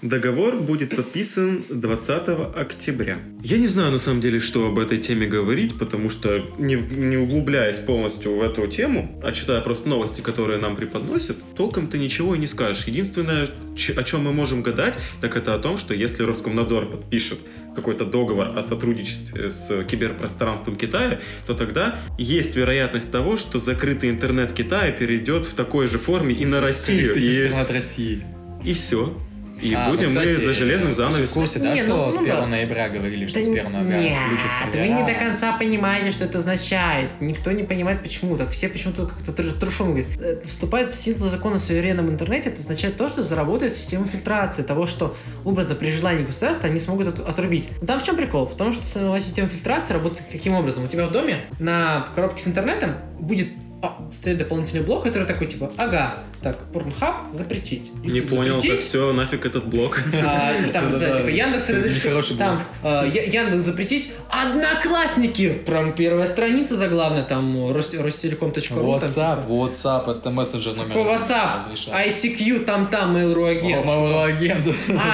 Договор будет подписан 20 октября. Я не знаю, на самом деле, что об этой теме говорить, потому что, не, не углубляясь полностью в эту тему, а читая просто новости, которые нам преподносят, толком ты ничего и не скажешь. Единственное, о чем мы можем гадать, так это о том, что если Роскомнадзор подпишет какой-то договор о сотрудничестве с киберпространством Китая, то тогда есть вероятность того, что закрытый интернет Китая перейдет в такой же форме и на Россию. И, Интернет России. и все. И А, ну, будем кстати, мы за железным вы же в занавесом. курсе, да, Не, что ну, с ну 1 да. ноября говорили, что Да с 1 ноября нет, включится вы не до конца понимаете, что это означает. Никто не понимает, почему. Так все почему-то как-то тр- трушом говорят. Э, Вступает в силу закон о суверенном интернете, это означает то, что заработает система фильтрации того, что образно при желании государства они смогут от- отрубить. Но там в чем прикол? В том, что сама система фильтрации работает каким образом? У тебя в доме на коробке с интернетом будет а, стоит дополнительный блок, который такой типа, ага, так, Pornhub запретить. Не YouTube понял, так запретить, все, нафиг этот блок. а, там, Да-да-да. типа Яндекс разрешил, там а, Я- Яндекс запретить, Одноклассники, прям первая страница заглавная, там Рос- Ростелеком.ру. там, WhatsApp, типа, WhatsApp, это мессенджер номер. WhatsApp? ICQ, там там Mail.ru агент. Mail.ru агент.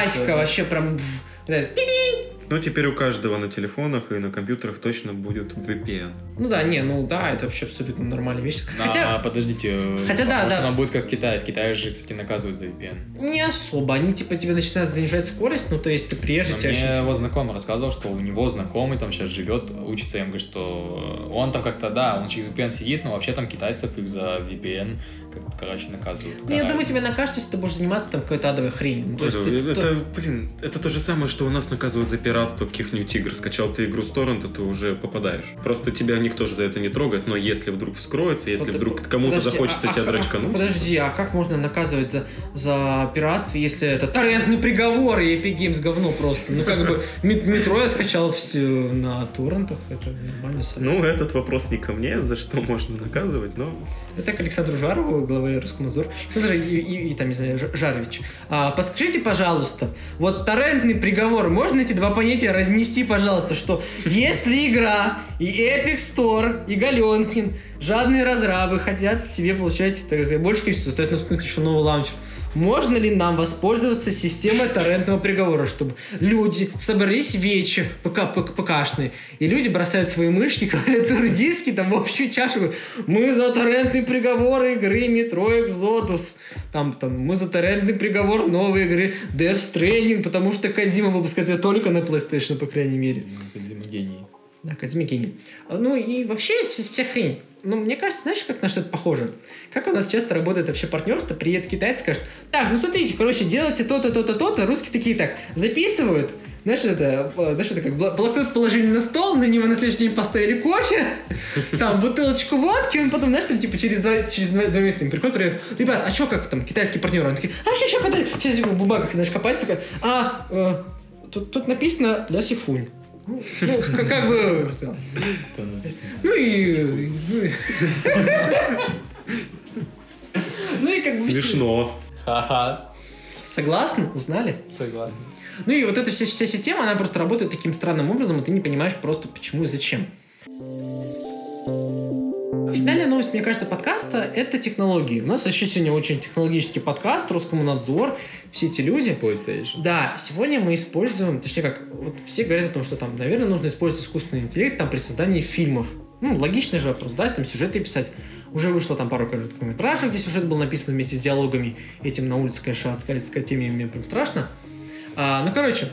Аська вообще прям... Ну, теперь у каждого на телефонах и на компьютерах точно будет VPN. Ну да, не, ну да, это вообще абсолютно нормальная вещь. А, Хотя подождите. Хотя да, да. она будет как в Китае. В Китае же, кстати, наказывают за VPN. не особо, они типа тебе начинают занижать скорость, ну то есть ты приезжий, Но тебя мне ощущ- его знакомый рассказывал, что у него знакомый там сейчас живет, учится, я ему говорю, что он там как-то, да, он через VPN сидит, но вообще там китайцев их за VPN короче, наказывают. Ну, я думаю, тебе накажут, если ты будешь заниматься там какой-то адовой хренью. Ну, то есть это, ты- это, блин, это то же самое, что у нас наказывают за пиратство каких-нибудь игр. Скачал ты игру с торрента, ты уже попадаешь. Просто тебя никто же за это не трогает, но если вдруг вскроется, если Вот, вдруг кому-то подожди, захочется а- тебя а- а- дрочкануть, Подожди, а как можно наказывать за, за пиратство, если это торрентный приговор и Epic Games говно просто? Ну, как бы, мет- метро я скачал все на торрентах, это нормально. ну, этот вопрос не ко мне, за что можно наказывать, но... Это к Александру Жарову, главе Роскомнадзора. Александр и, и- и там, не знаю, Жарович, а, подскажите, пожалуйста, вот торрентный приговор, можно эти два понятия разнести, пожалуйста, что если игра и Epic Store, и Галенкин, жадные разрабы хотят себе получать, так сказать, больше количества, стоит наступить еще новый лаунчер, можно ли нам воспользоваться системой торрентного приговора, чтобы люди собрались вечер ПК, ПКшные, и люди бросают свои мышки, клавиатуры, диски там в общую чашу, мы за торрентный приговор игры Metro Exodus, там, там, мы за торрентный приговор новой игры Death Stranding, потому что Кадима выпускает ее только на PlayStation, по крайней мере. Ну, Дима гений. Да. А, Ну и вообще вся, вся хрень. Ну, мне кажется, знаешь, как на что это похоже? Как у нас часто работает вообще партнерство, приедет китайцы, скажет, так, ну смотрите, короче, делайте то-то, то-то, то-то, русские такие так, записывают, знаешь, это, э, знаешь, это как блокнот положили на стол, на него на следующий день поставили кофе, там, бутылочку водки, он потом, знаешь, там, типа, через два, через два, два месяца им приходит, говорит, ребят, а что, как там, китайские партнеры? Они такие, а, сейчас, сейчас, подожди, сейчас, в бумагах, знаешь, такой, а, э, тут, тут написано «Ля Сифунь». Ну, как, как бы, ну и... Ну и, ну и как бы... Смешно. Ха-ха. Согласны? Узнали? Согласен. Ну и вот эта вся, вся система, она просто работает таким странным образом, и ты не понимаешь просто почему и зачем. Финальная новость, мне кажется, подкаста — это технологии. У нас вообще сегодня очень технологический подкаст, Роскомнадзор, все эти люди. PlayStation. Да, сегодня мы используем, точнее как, вот все говорят о том, что там, наверное, нужно использовать искусственный интеллект там при создании фильмов. Ну, логичный же вопрос, да, там сюжеты писать. Уже вышло там пару короткометражек, где сюжет был написан вместе с диалогами. Этим на улице, конечно, сказать теме мне прям страшно. А, ну, короче,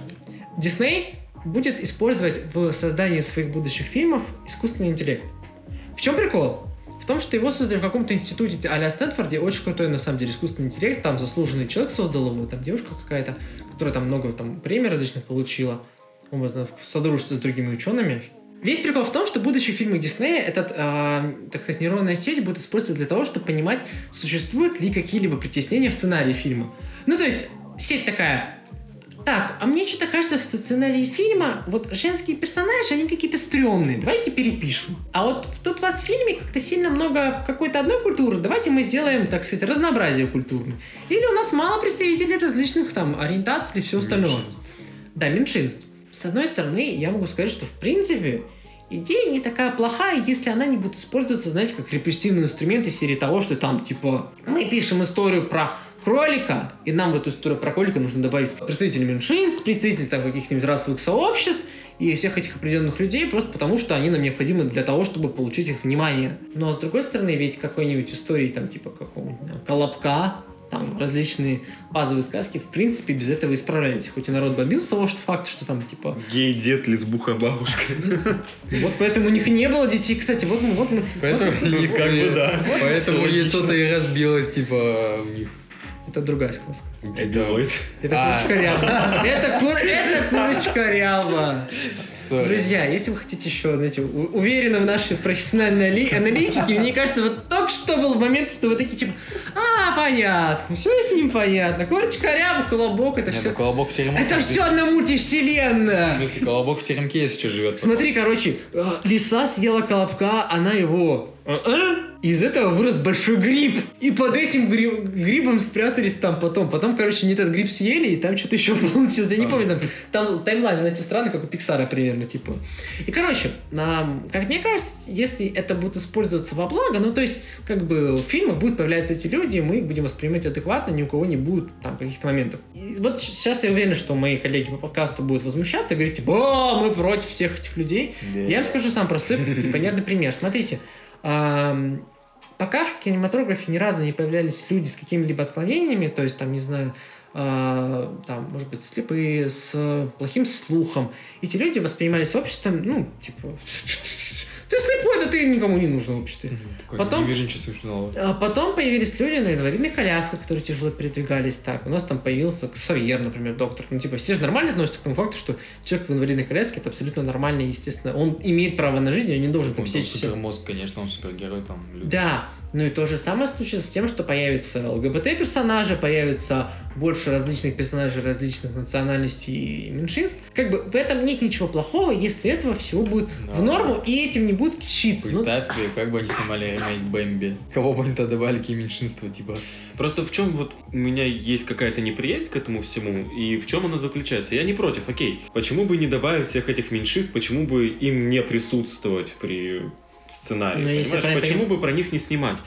Дисней будет использовать в создании своих будущих фильмов искусственный интеллект. В чем прикол? Том, что его создали в каком-то институте а-ля Стэнфорде, очень крутой, на самом деле, искусственный интеллект, там заслуженный человек создал его, там девушка какая-то, которая там много там премий различных получила, он, содружестве с другими учеными. Весь прикол в том, что будущие фильмы Диснея, этот, э, так сказать, нейронная сеть будет использоваться для того, чтобы понимать, существуют ли какие-либо притеснения в сценарии фильма. Ну, то есть, сеть такая, Так, а мне что-то кажется, что в сценарии фильма вот женские персонажи, они какие-то стрёмные. Давайте перепишем. А вот тут у вас в фильме как-то сильно много какой-то одной культуры. Давайте мы сделаем, так сказать, разнообразие культурное. Или у нас мало представителей различных там ориентаций и всего остального. Меньшинств. Да, меньшинств. С одной стороны, я могу сказать, что в принципе идея не такая плохая, если она не будет использоваться, знаете, как репрессивный инструмент из серии того, что там, типа, мы пишем историю про кролика, и нам в эту историю про кролика нужно добавить представителей меньшинств, представителей там каких-нибудь расовых сообществ, и всех этих определенных людей, просто потому что они нам необходимы для того, чтобы получить их внимание. Но с другой стороны, ведь какой-нибудь истории, там, типа какого-нибудь там, колобка, там различные базовые сказки, в принципе, без этого исправлялись. Хоть и народ бомбил с того, что факт, что там, типа, Гей-дед, лесбуха бабушка. вот поэтому у них не было детей. Кстати, вот мы, вот мы, Поэтому, Ну, как бы да. Поэтому яйцо-то и разбилось, типа, у них. Это другая сказка. Это А. курочка ряба. Это, кур... это курочка ряба. Sorry. Друзья, если вы хотите еще, знаете, у- уверены в нашей профессиональной али- аналитике, мне кажется, вот только что был момент, что вы такие, типа, а, понятно, все с ним понятно. Курочка ряба, колобок, это Нет, все... ну, колобок в теремке. Это все одна В мультивселенная. смысле, колобок в теремке, если что, живет. Смотри, короче, э, лиса съела колобка, она его... э, э, Из этого вырос большой гриб. И под этим гри- грибом спрятались там потом. Потом, короче, не этот гриб съели, и там что-то еще получилось. Я не помню, там, там таймлайн, знаете, странный, как у Пиксара примерно, типа. И, короче, нам, как мне кажется, если это будет использоваться во благо, ну, то есть, как бы, в фильмах будут появляться эти люди, мы их будем воспринимать адекватно, ни у кого не будет там каких-то моментов. И вот сейчас я уверен, что мои коллеги по подкасту будут возмущаться и говорить, типа, о, мы против всех этих людей. Я вам скажу сам простой и понятный пример. Смотрите, пока в кинематографе ни разу не появлялись люди с какими-либо отклонениями, то есть, там, не знаю, там, может быть, слепые, с плохим слухом, эти люди воспринимались обществом, ну, типа, ты слепой, да ты никому не нужен в обществе. Такой, Потом-. А потом появились люди на инвалидных колясках, которые тяжело передвигались так. У нас там появился Ксавьер, например, доктор. Ну, типа, все же нормально относятся к тому факту, что человек в инвалидной коляске это абсолютно нормально, естественно. Он имеет право на жизнь, он не должен там сечь там все. супермозг, конечно, он супергерой, там, люди. Да, ну и то же самое случится с тем, что появится ЛГБТ-персонажи, появится больше различных персонажей различных национальностей и меньшинств. Как бы в этом нет ничего плохого, если этого всего будет Да. в норму, и этим не будет кичиться. Ну, Представь себе, как бы они снимали ремейк Бэмби. Кого бы они тогда добавили, какие меньшинства, типа. Просто в чем вот у меня есть какая-то неприязнь к этому всему, и в чем она заключается? Я не против, окей. Почему бы не добавить всех этих меньшинств, почему бы им не присутствовать при сценарии? Но если понимаешь? правильно Почему бы про них не снимать?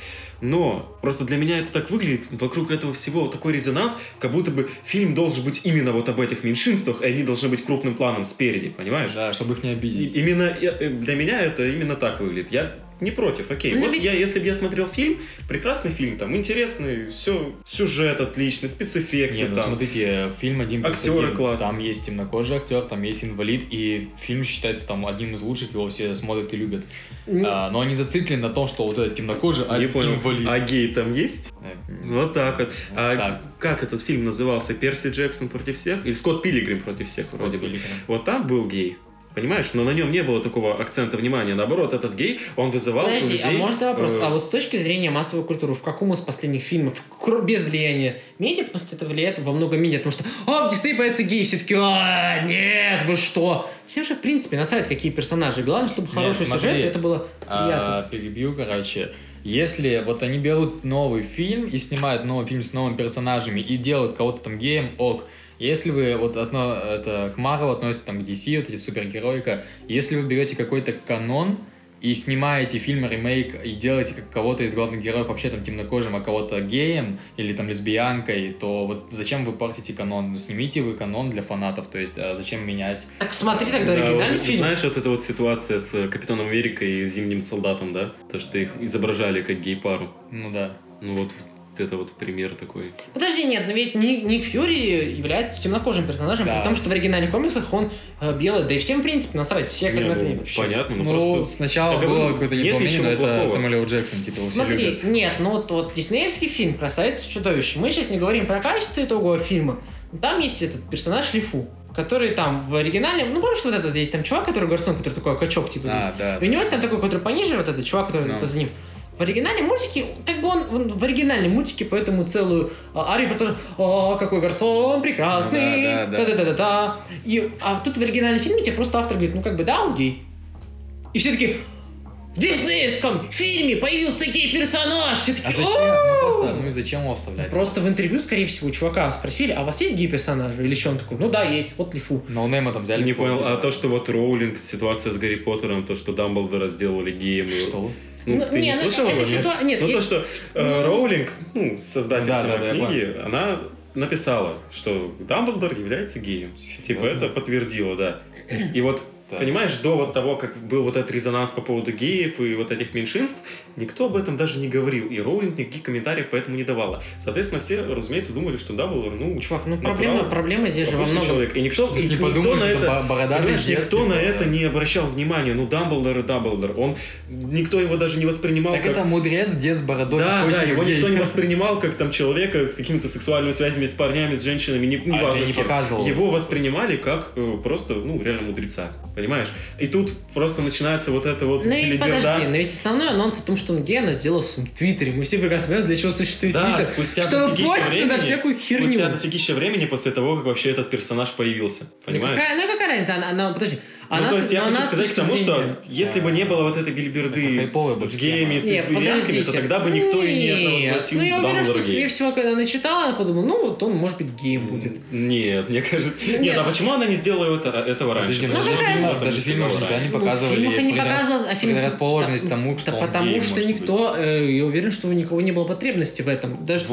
Но просто для меня это так выглядит, вокруг этого всего такой резонанс, как будто бы фильм должен быть именно вот об этих меньшинствах, и они должны быть крупным планом спереди, понимаешь? Да, чтобы их не И- обидеть. Именно я- э, для меня это именно так выглядит. Я не против, окей. Ну, вот я, если бы я смотрел фильм, прекрасный фильм, там, интересный, все, сюжет отличный, спецэффекты, Не, ну там. смотрите, фильм один Актеры один. классные. Там есть темнокожий актер, там есть инвалид, и фильм считается там одним из лучших, его все смотрят и любят. м, А, но они зациклены на том, что вот этот темнокожий, а не понял. инвалид. А гей там есть? Э, Вот так вот. А так. как этот фильм назывался? Перси Джексон против всех? Или Скотт Пилигрим против всех, Скотт вроде бы. Пилигрим. Вот там был гей. Понимаешь? Но на нем не было такого акцента внимания. Наоборот, этот гей, он вызывал у Подожди, людей... а можно вопрос? э, А вот с точки зрения массовой культуры, в каком из последних фильмов, без влияния медиа, потому что это влияет во много медиа, потому что, а, в Дисней появится гей, все таки а, нет, вы что? Всем же, в принципе, насрать, какие персонажи. Главное, чтобы Нет, хороший смотри, сюжет, и это было приятно. А, перебью, короче. Если вот они берут новый фильм и снимают новый фильм с новыми персонажами и делают кого-то там геем, ок. Если вы вот одно, это к Марвел относится там к DC, вот эти супергероика, если вы берете какой-то канон и снимаете фильм ремейк и делаете как кого-то из главных героев вообще там темнокожим, а кого-то геем или там лесбиянкой, то вот зачем вы портите канон? Ну, снимите вы канон для фанатов, то есть а зачем менять? Так смотри тогда Да, оригинальный вот, фильм. Знаешь, вот эта вот ситуация с э, Капитаном Америкой и Зимним Солдатом, да? То, что их изображали как гей-пару. Ну да. Ну вот это вот пример такой. Подожди, нет, но ведь Ник, Ник Фьюри является темнокожим персонажем, Да. при том, что в оригинальных комиксах он э, белый, да и всем, в принципе, насрать, все как Не, на ну, это вообще. понятно, ну, Ну, просто... сначала Я было какое-то недоумение, но это плохого. Л. Джексон, типа, его все Смотри, любят. нет, ну вот, вот диснеевский фильм «Красавица и чудовище». Мы сейчас не говорим про качество итогового фильма. но Там есть этот персонаж Лифу, который там в оригинале... Ну, помнишь, вот этот есть там чувак, который Гарсон, который такой качок, типа, А, есть? да. И у него есть там такой, который пониже, вот этот чувак, который Ну. поза ним. В оригинальной мультике, как бы он, он в оригинальной мультике, поет целую а, арию про то, что «О, какой гарсон прекрасный!» Ну да, да, да. Да-да-да-да. И, а тут в оригинальном фильме тебе просто автор говорит, ну как бы да, он гей. И все таки в диснеевском фильме появился гей-персонаж. Все таки А зачем? Ну просто, ну и зачем его вставлять? Просто в интервью, скорее всего, у чувака спросили, а у вас есть гей-персонажи? Или что он такой? Ну да, есть, вот Лифу. No-name а там взяли. Не понял, а типа, то, что вот Роулинг, ситуация с Гарри Поттером, то, что Дамблдора сделали геем. и- Что? Ну, Ну, ты не, не ну, слышал это его, нет? ситуа- нет, Ну, я- то, что э, Ну. Роулинг, ну, создатель Да, да, самой да, книги, она написала, что Дамблдор является геем. Типа Серьезно? это подтвердила, да. И вот Да. Понимаешь, до вот того, как был вот этот резонанс по поводу геев и вот этих меньшинств, никто об этом даже не говорил, и Роулинг никаких комментариев поэтому не давала. Соответственно, все, разумеется, думали, что Дамблдор, ну, Чувак, ну натурал, проблема, проблема здесь же во многом... человек. И никто, и не никто подумаешь, на это... Понимаешь, никто типа, на это да. не обращал внимания. Ну, Дамблдор и Дамблдор. Он, никто его даже не воспринимал Так как... это мудрец, дед с бородой. Да, да, его гей. никто не воспринимал как там человека с какими-то сексуальными связями с парнями, с женщинами, не, не А, важно не показывалось. Его воспринимали как э, просто, ну, реально мудреца, понимаешь? И тут просто начинается вот это вот Ну ведь подожди, но ведь основной анонс о том, что он она сделала в своем твиттере. Мы все прекрасно понимаем, для чего существует Да, твиттер. спустя Чтобы постить туда времени- всякую херню. Спустя дофигища времени после того, как вообще этот персонаж появился. Ну Понимаешь? какая, ну какая разница? Она, она- подожди. Ну, Она то есть я хочу сказать к тому, что если бы не было вот этой бильберды с геями, с Не, лесбиянками, то тогда бы никто и не провозгласил Ну я уверен, Дамблдора что, скорее всего, когда она читала, она подумала, ну вот он, может быть, геем будет. Нет, мне кажется... Нет. Нет, а почему она не сделала это, этого раньше? Даже, фильмы сказала никогда не? Ну, в показывали фильмах а фильм... предрасположенность Да, тому, что он потому что никто, э, я уверен, что у никого не было потребности в этом. Даже.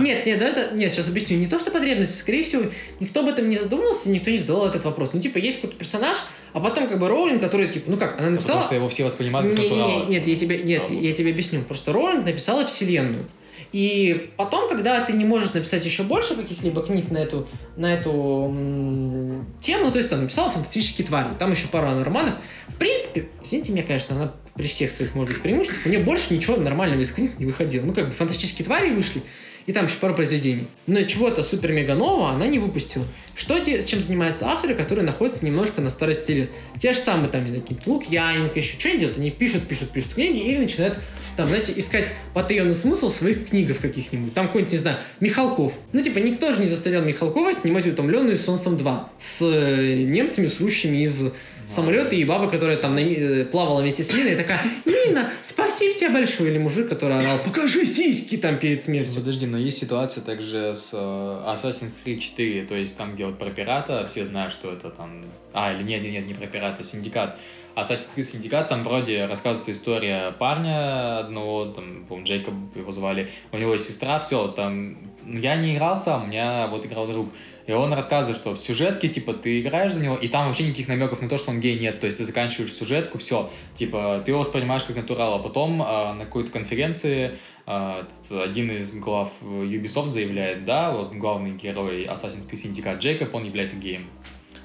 Нет, нет, да, это, нет, сейчас объясню. Не то, что потребности, скорее всего, никто об этом не задумывался, никто не задавал этот вопрос. Ну, типа, есть какой-то персонаж, а потом как бы Роулинг, который, типа, ну как, она Потому написала... что его все воспринимают как Не, не, не, нет, я тебе, нет, А, я тебе объясню. Просто Роулинг написала вселенную. И потом, когда ты не можешь написать еще больше каких-либо книг на эту, на эту м, тему, то есть там написала фантастические твари, там еще пара романов. В принципе, извините меня, конечно, она при всех своих, может быть, преимуществах, у нее больше ничего нормального из книг не выходило. Ну, как бы фантастические твари вышли, и там еще пару произведений. Но чего-то супер-мега нового она не выпустила. Что чем занимаются авторы, которые находятся немножко на старости лет? Те же самые, там, не знаю, какие-нибудь Лукьяненко, еще что они делают? Они пишут, пишут, пишут книги и начинают там, знаете, искать потаенный смысл в своих книгах каких-нибудь. Там какой-нибудь, не знаю, Михалков. Ну, типа, никто же не заставлял Михалкова снимать «Утомленную солнцем 2» с э, немцами, срущими из самолета, и баба, которая там э, плавала вместе с Миной, такая, Мина, спасибо тебе большое. Или мужик, который орал, покажи сиськи там перед смертью. Подожди, но есть ситуация также с э, Assassin's Creed 4, то есть там, где вот про пирата, все знают, что это там... А, или нет, нет, нет, не про пирата, Синдикат. Assassin's Creed Синдикат, там вроде рассказывается история парня одного, там, по Джейкоб его звали, у него есть сестра, все, там... ну, Я не играл сам, у меня вот играл друг. И он рассказывает, что в сюжетке, типа, ты играешь за него, и там вообще никаких намеков на то, что он гей нет. То есть ты заканчиваешь сюжетку, все, типа, ты его воспринимаешь как натурал, а потом а, на какой-то конференции т- один из глав э, Ubisoft заявляет, да, вот главный герой Assassin's Creed Syndicate Джейкоб, он является геем.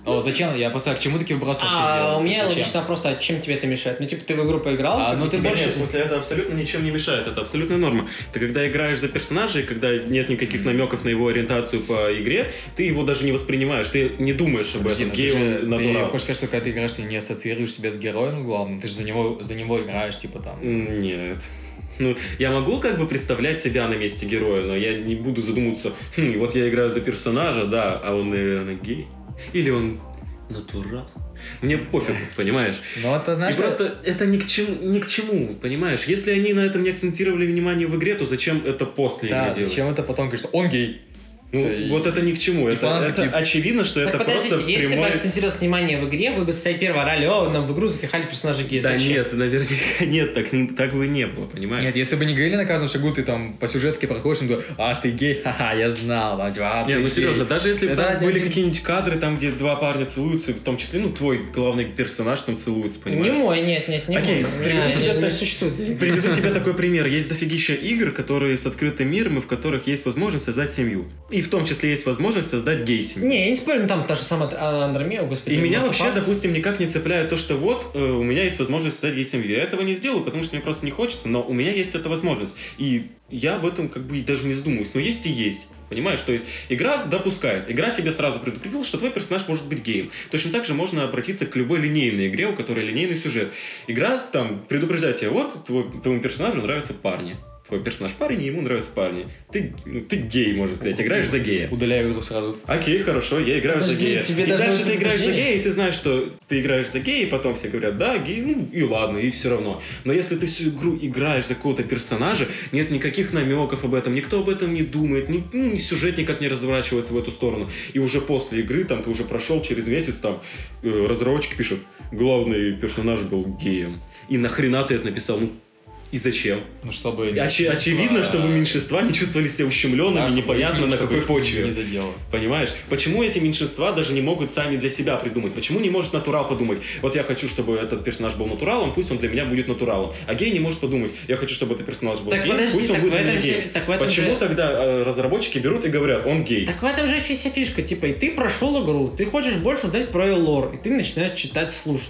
Но зачем? Я просто к чему такие вбросы вообще А делаю? у меня Зачем? логичный вопрос, а чем тебе это мешает? Ну, типа, ты в игру поиграл? А, ну, ты больше нет- в смысле, это абсолютно ничем не мешает, это абсолютная норма. Ты когда играешь за персонажа, и когда нет никаких намеков на его ориентацию по игре, ты его даже не воспринимаешь, ты не думаешь об Подожди, этом. ну ты Гей же- он ты натурал. хочешь сказать, что когда ты играешь, ты не ассоциируешь себя с героем, с главным? Ты же за него, за него играешь, типа там... Нет. Ну, я могу как бы представлять себя на месте героя, но я не буду задумываться, «Хм, вот я играю за персонажа, да, а он, наверное, гей. Или он натурал. Мне пофиг, понимаешь? Ну, это, знаешь, И просто это ни к, чему, ни к чему, понимаешь? Если они на этом не акцентировали внимание в игре, то зачем это после да, игры делать? зачем это потом что он гей? Ну, и- вот это ни к чему. и Это, фанаты это такие- очевидно, что Так это подождите, просто если прямой... бы акцентировалось внимание в игре, вы бы с своей первой орали, о, нам в игру запихали персонажа гея. Да Зачем? нет, наверняка нет, так, не- так бы не было, понимаешь? Нет, если бы не говорили на каждом шагу, ты там по сюжетке проходишь, и говоришь, а, ты гей, ха-ха, я знал, а, а, Не, ты ну гей». серьезно, даже если бы там были один- какие-нибудь кадры, там, где два парня целуются, в том числе, ну, твой главный персонаж там целуется, Не понимаешь? мой, нет, нет, не Окей, мой. Приведу меня тебя не, так- не существует. Приведу тебе такой пример. Есть дофигища игр, которые с открытым миром, и в которых есть возможность создать семью. И в том числе есть возможность создать гей-семью. Не, я не спорю, ну там та же самая Андромеда, господи. И меня вообще, допустим, никак не цепляет то, что вот э, у меня есть возможность создать гей-семью. Я этого не сделаю, потому что мне просто не хочется, но у меня есть эта возможность. И я об этом как бы и даже не задумываюсь. Но есть и есть. Понимаешь? То есть игра допускает. Игра тебе сразу предупредила, что твой персонаж может быть геем. Точно так же можно обратиться к любой линейной игре, у которой линейный сюжет. Игра там предупреждает тебя, вот твой, твоему персонажу нравятся парни твой персонаж парень, и ему нравятся парни. Ты, ну, ты гей, может сказать, играешь за гея. Удаляю игру сразу. Окей, хорошо, я играю Подожди, за гея. тебе и дальше ты играешь за предупреждение? гея, и ты знаешь, что ты играешь за гея, и потом все говорят, да, гей, ну и ладно, и все равно. Но если ты всю игру играешь за какого-то персонажа, нет никаких намеков об этом, никто об этом не думает, ни, ну, сюжет никак не разворачивается в эту сторону. И уже после игры, там, ты уже прошел через месяц, там, э, разработчики пишут, главный персонаж был геем. И нахрена ты это написал? Ну, и зачем? Ну, чтобы... И очи- очевидно, чтобы меньшинства не чувствовали себя ущемленными, непонятно на какой почве. Не задело. Понимаешь? Почему эти меньшинства даже не могут сами для себя придумать? Почему не может натурал подумать? Вот я хочу, чтобы этот персонаж был натуралом, пусть он для меня будет натуралом. А гей не может подумать, я хочу, чтобы этот персонаж был Так гей, подожди, пусть он так будет в для этом гей. все- так в этом Почему же- тогда э, разработчики берут и говорят, он гей? Так в этом же вся фишка, типа, и ты прошел игру, ты хочешь больше узнать про ее лор, и ты начинаешь читать, слушать.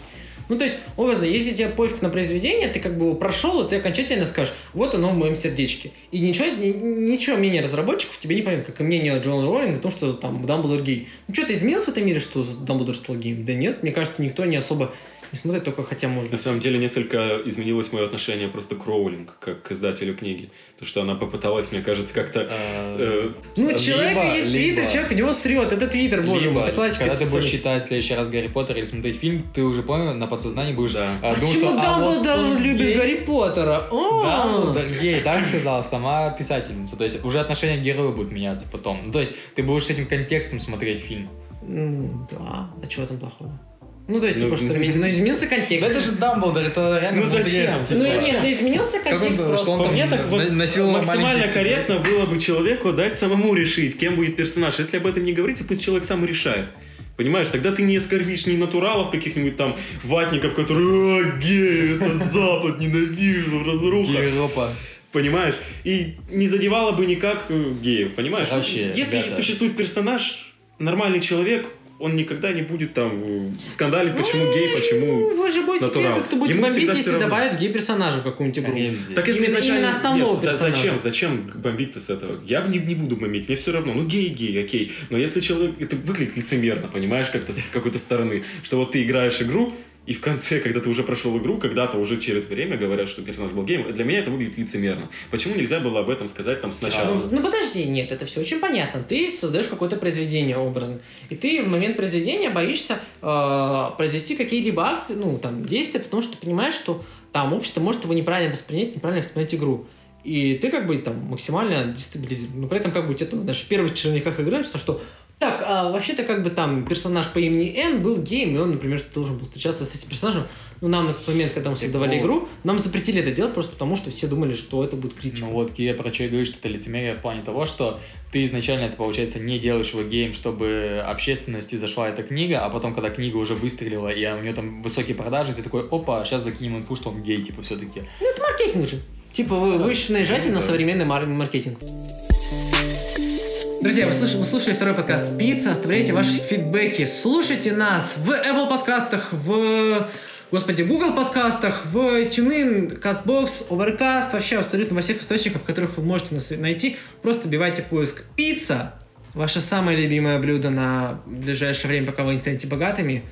Ну, то есть, образно, если тебе пофиг на произведение, ты как бы его прошел, и ты окончательно скажешь, вот оно в моем сердечке. И ничего, ни- ничего мнение разработчиков тебе не поймет, как и мнение Джона Роулинга о том, что там Дамблдор гей. Ну, что-то изменилось в этом мире, что Дамблдор стал геем? Да нет, мне кажется, никто не особо не смотрит, только хотя, может На быть... самом деле, несколько изменилось мое отношение просто к Роулинг, как к издателю книги. То, что она попыталась, мне кажется, как-то... э, Ну, Либо- человек есть твиттер, либо- человек в него срет. Это твиттер, боже мой, это классика. когда ты будешь читать в следующий раз Гарри Поттер или смотреть фильм, ты уже понял, на подсознании будешь Да. а, думать, Почему что, а, вот Дамблдор любит гей. Гарри Поттера? О! Дамблдор гей, так сказала сама писательница. То есть уже отношение к герою будет меняться потом. Ну, то есть ты будешь с этим контекстом смотреть фильм. Ну, да. А чего там плохого? Ну, то есть, Ну, типа, что ну, измен- ну, изменился контекст. Да это же Дамблдор, это реально Ну, зачем? мудрец, Ну, типа. нет, ну, изменился он- контекст что просто. он По там мне так вот максимально детей. корректно было бы человеку дать самому решить, кем будет персонаж. Если об этом не говорится, пусть человек сам и решает. Понимаешь, тогда ты не оскорбишь ни натуралов каких-нибудь там ватников, которые «А, гей, это Запад, ненавижу, разруха. Европа. Понимаешь? И не задевало бы никак э, геев, понимаешь? Короче, Если ребята. существует персонаж, нормальный человек, он никогда не будет там э, скандалить, почему гей, почему... Ну, вы же будете натурал. первые, кто будет Ему бомбить, если равно. добавят гей-персонажа в какую-нибудь игру. Так если Именно- изначально... именно основного Нет, персонажа. зачем, зачем бомбить-то с этого? Я бы не, не буду бомбить, мне все равно. Ну, гей, гей, окей. Но если человек... Это выглядит лицемерно, понимаешь, как-то с какой-то стороны. Что вот ты играешь игру, и в конце, когда ты уже прошел игру, когда-то уже через время говорят, что персонаж был геем. Для меня это выглядит лицемерно. Почему нельзя было об этом сказать там сначала? Ну, ну, подожди, нет, это все очень понятно. Ты создаешь какое-то произведение образно. И ты в момент произведения боишься э, произвести какие-либо акции, ну, там, действия, потому что ты понимаешь, что там общество может его неправильно воспринять, неправильно воспринять игру. И ты как бы там максимально дестабилизируешь. Но при этом как бы там даже в первых черновиках игры написано, что так, а вообще-то как бы там персонаж по имени Н был геем, и он, например, должен был встречаться с этим персонажем. Ну, нам на тот момент, когда мы создавали вот. игру, нам запретили это делать просто потому, что все думали, что это будет критика. Ну вот я про что и говорю, что это лицемерие в плане того, что ты изначально это, получается, не делаешь его геем, чтобы общественности зашла эта книга, а потом, когда книга уже выстрелила, и у нее там высокие продажи, ты такой, опа, сейчас закинем инфу, что он гей, типа, все-таки. Ну, это маркетинг же. Типа, вы, вы наезжаете Ну, на современный мар- маркетинг. Друзья, вы слушали, вы слушали второй подкаст «Пицца». Оставляйте ваши фидбэки. Слушайте нас в Apple подкастах, в Господи, Google подкастах, в TuneIn, CastBox, Overcast, вообще абсолютно во всех источниках, в которых вы можете нас найти. Просто вбивайте поиск «Пицца», ваше самое любимое блюдо на ближайшее время, пока вы не станете богатыми.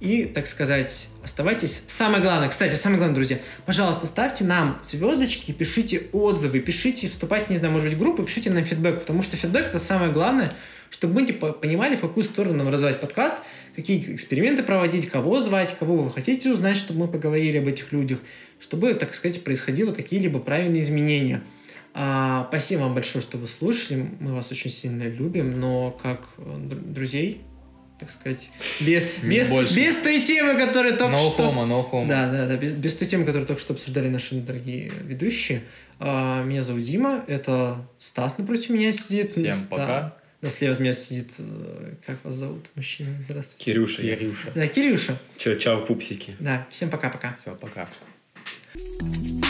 И, так сказать, оставайтесь. Самое главное, кстати, самое главное, друзья, пожалуйста, ставьте нам звездочки, пишите отзывы, пишите, вступайте, не знаю, может быть, в группу, пишите нам фидбэк, потому что фидбэк это самое главное, чтобы мы типа, понимали, в какую сторону нам развивать подкаст, какие эксперименты проводить, кого звать, кого вы хотите узнать, чтобы мы поговорили об этих людях, чтобы, так сказать, происходило какие-либо правильные изменения. А, спасибо вам большое, что вы слушали. Мы вас очень сильно любим, но как э, др- друзей, так сказать, без, без, Больше. без той темы, которая только No что... homo, no homo. Да, да, да, без, без той темы, которую только что обсуждали наши дорогие ведущие. А, меня зовут Дима, это Стас напротив меня сидит. Всем Ста- пока. Да, слева от меня сидит, э, как вас зовут, мужчина? Здравствуйте. Кирюша. Кирюша. Да, Кирюша. Чё, чао, пупсики. Да, всем пока-пока. Все, пока. Thank